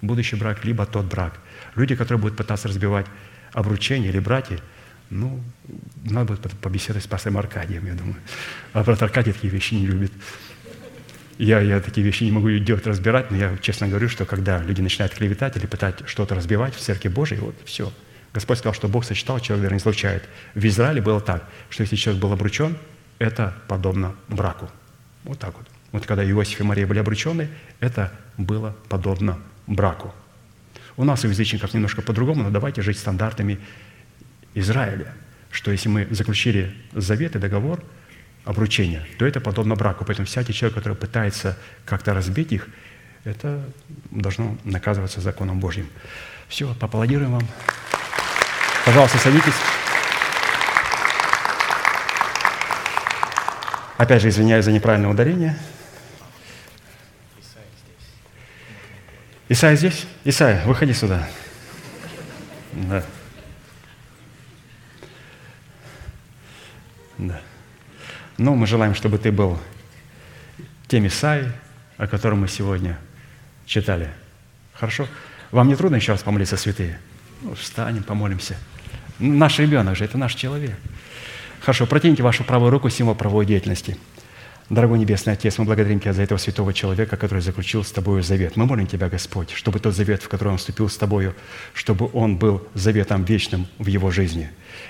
Speaker 2: будущий брак, либо тот брак. Люди, которые будут пытаться разбивать обручение или браки, ну, надо будет побеседовать с пастором Аркадием, я думаю. А брат Аркадий такие вещи не любит. Я, я такие вещи не могу делать, разбирать, но я честно говорю, что когда люди начинают клеветать или пытать что-то разбивать в Церкви Божией, вот все. Господь сказал, что Бог сочетал, человек верно не случает. В Израиле было так, что если человек был обручен, это подобно браку. Вот так вот. Вот когда Иосиф и Мария были обручены, это было подобно браку. У нас у язычников немножко по-другому, но давайте жить стандартами Израиля, что если мы заключили завет и договор обручения, то это подобно браку. Поэтому всякий человек, который пытается как-то разбить их, это должно наказываться законом Божьим. Все, поаплодируем вам. Пожалуйста, садитесь. Опять же, извиняюсь за неправильное ударение. Исайя здесь? Исайя, выходи сюда. Да. Да. Ну, мы желаем, чтобы ты был тем Исаей, о котором мы сегодня читали. Хорошо? Вам не трудно еще раз помолиться, святые? Ну, встанем, помолимся. Наш ребенок же, это наш человек. Хорошо, протяните вашу правую руку, символ правовой деятельности. Дорогой Небесный Отец, мы благодарим Тебя за этого святого человека, который заключил с Тобою завет. Мы молим Тебя, Господь, чтобы тот завет, в который он вступил с Тобою, чтобы он был заветом вечным в его жизни.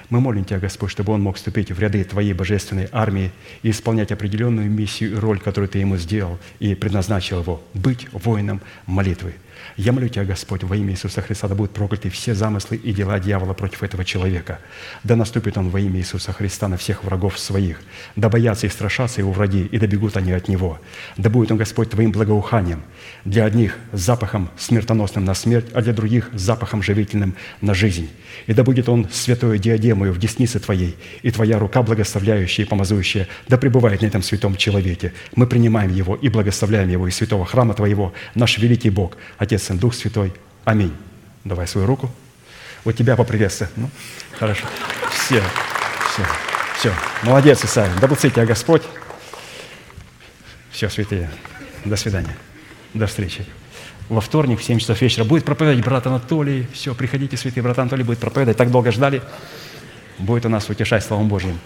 Speaker 2: Мы молим Тебя, Господь, чтобы он мог вступить в ряды Твоей божественной армии и исполнять определенную миссию и роль, которую Ты ему сделал и предназначил его – быть воином молитвы. Я молю Тебя, Господь, во имя Иисуса Христа, да будут прокляты все замыслы и дела дьявола против этого человека. Да наступит он во имя Иисуса Христа на всех врагов своих. Да боятся и страшатся его враги, и да бегут они от него. Да будет он, Господь, Твоим благоуханием. Для одних запахом смертоносным на смерть, а для других запахом живительным на жизнь. И да будет он святою диадемою в деснице Твоей, и Твоя рука благословляющая и помазующая, да пребывает на этом святом человеке. Мы принимаем его и благословляем его из святого храма Твоего, наш великий Бог, Отец, Сын, Дух Святой. Аминь. Давай свою руку. Вот тебя поприветствую. Ну, хорошо. Все, все, все. Молодец, Исаия. Да тебя Господь. Все, святые. До свидания. До встречи. Во вторник в 7 часов вечера будет проповедовать брат Анатолий. Все, приходите, святый брат Анатолий будет проповедовать. Так долго ждали. Будет у нас утешать Словом Божьим.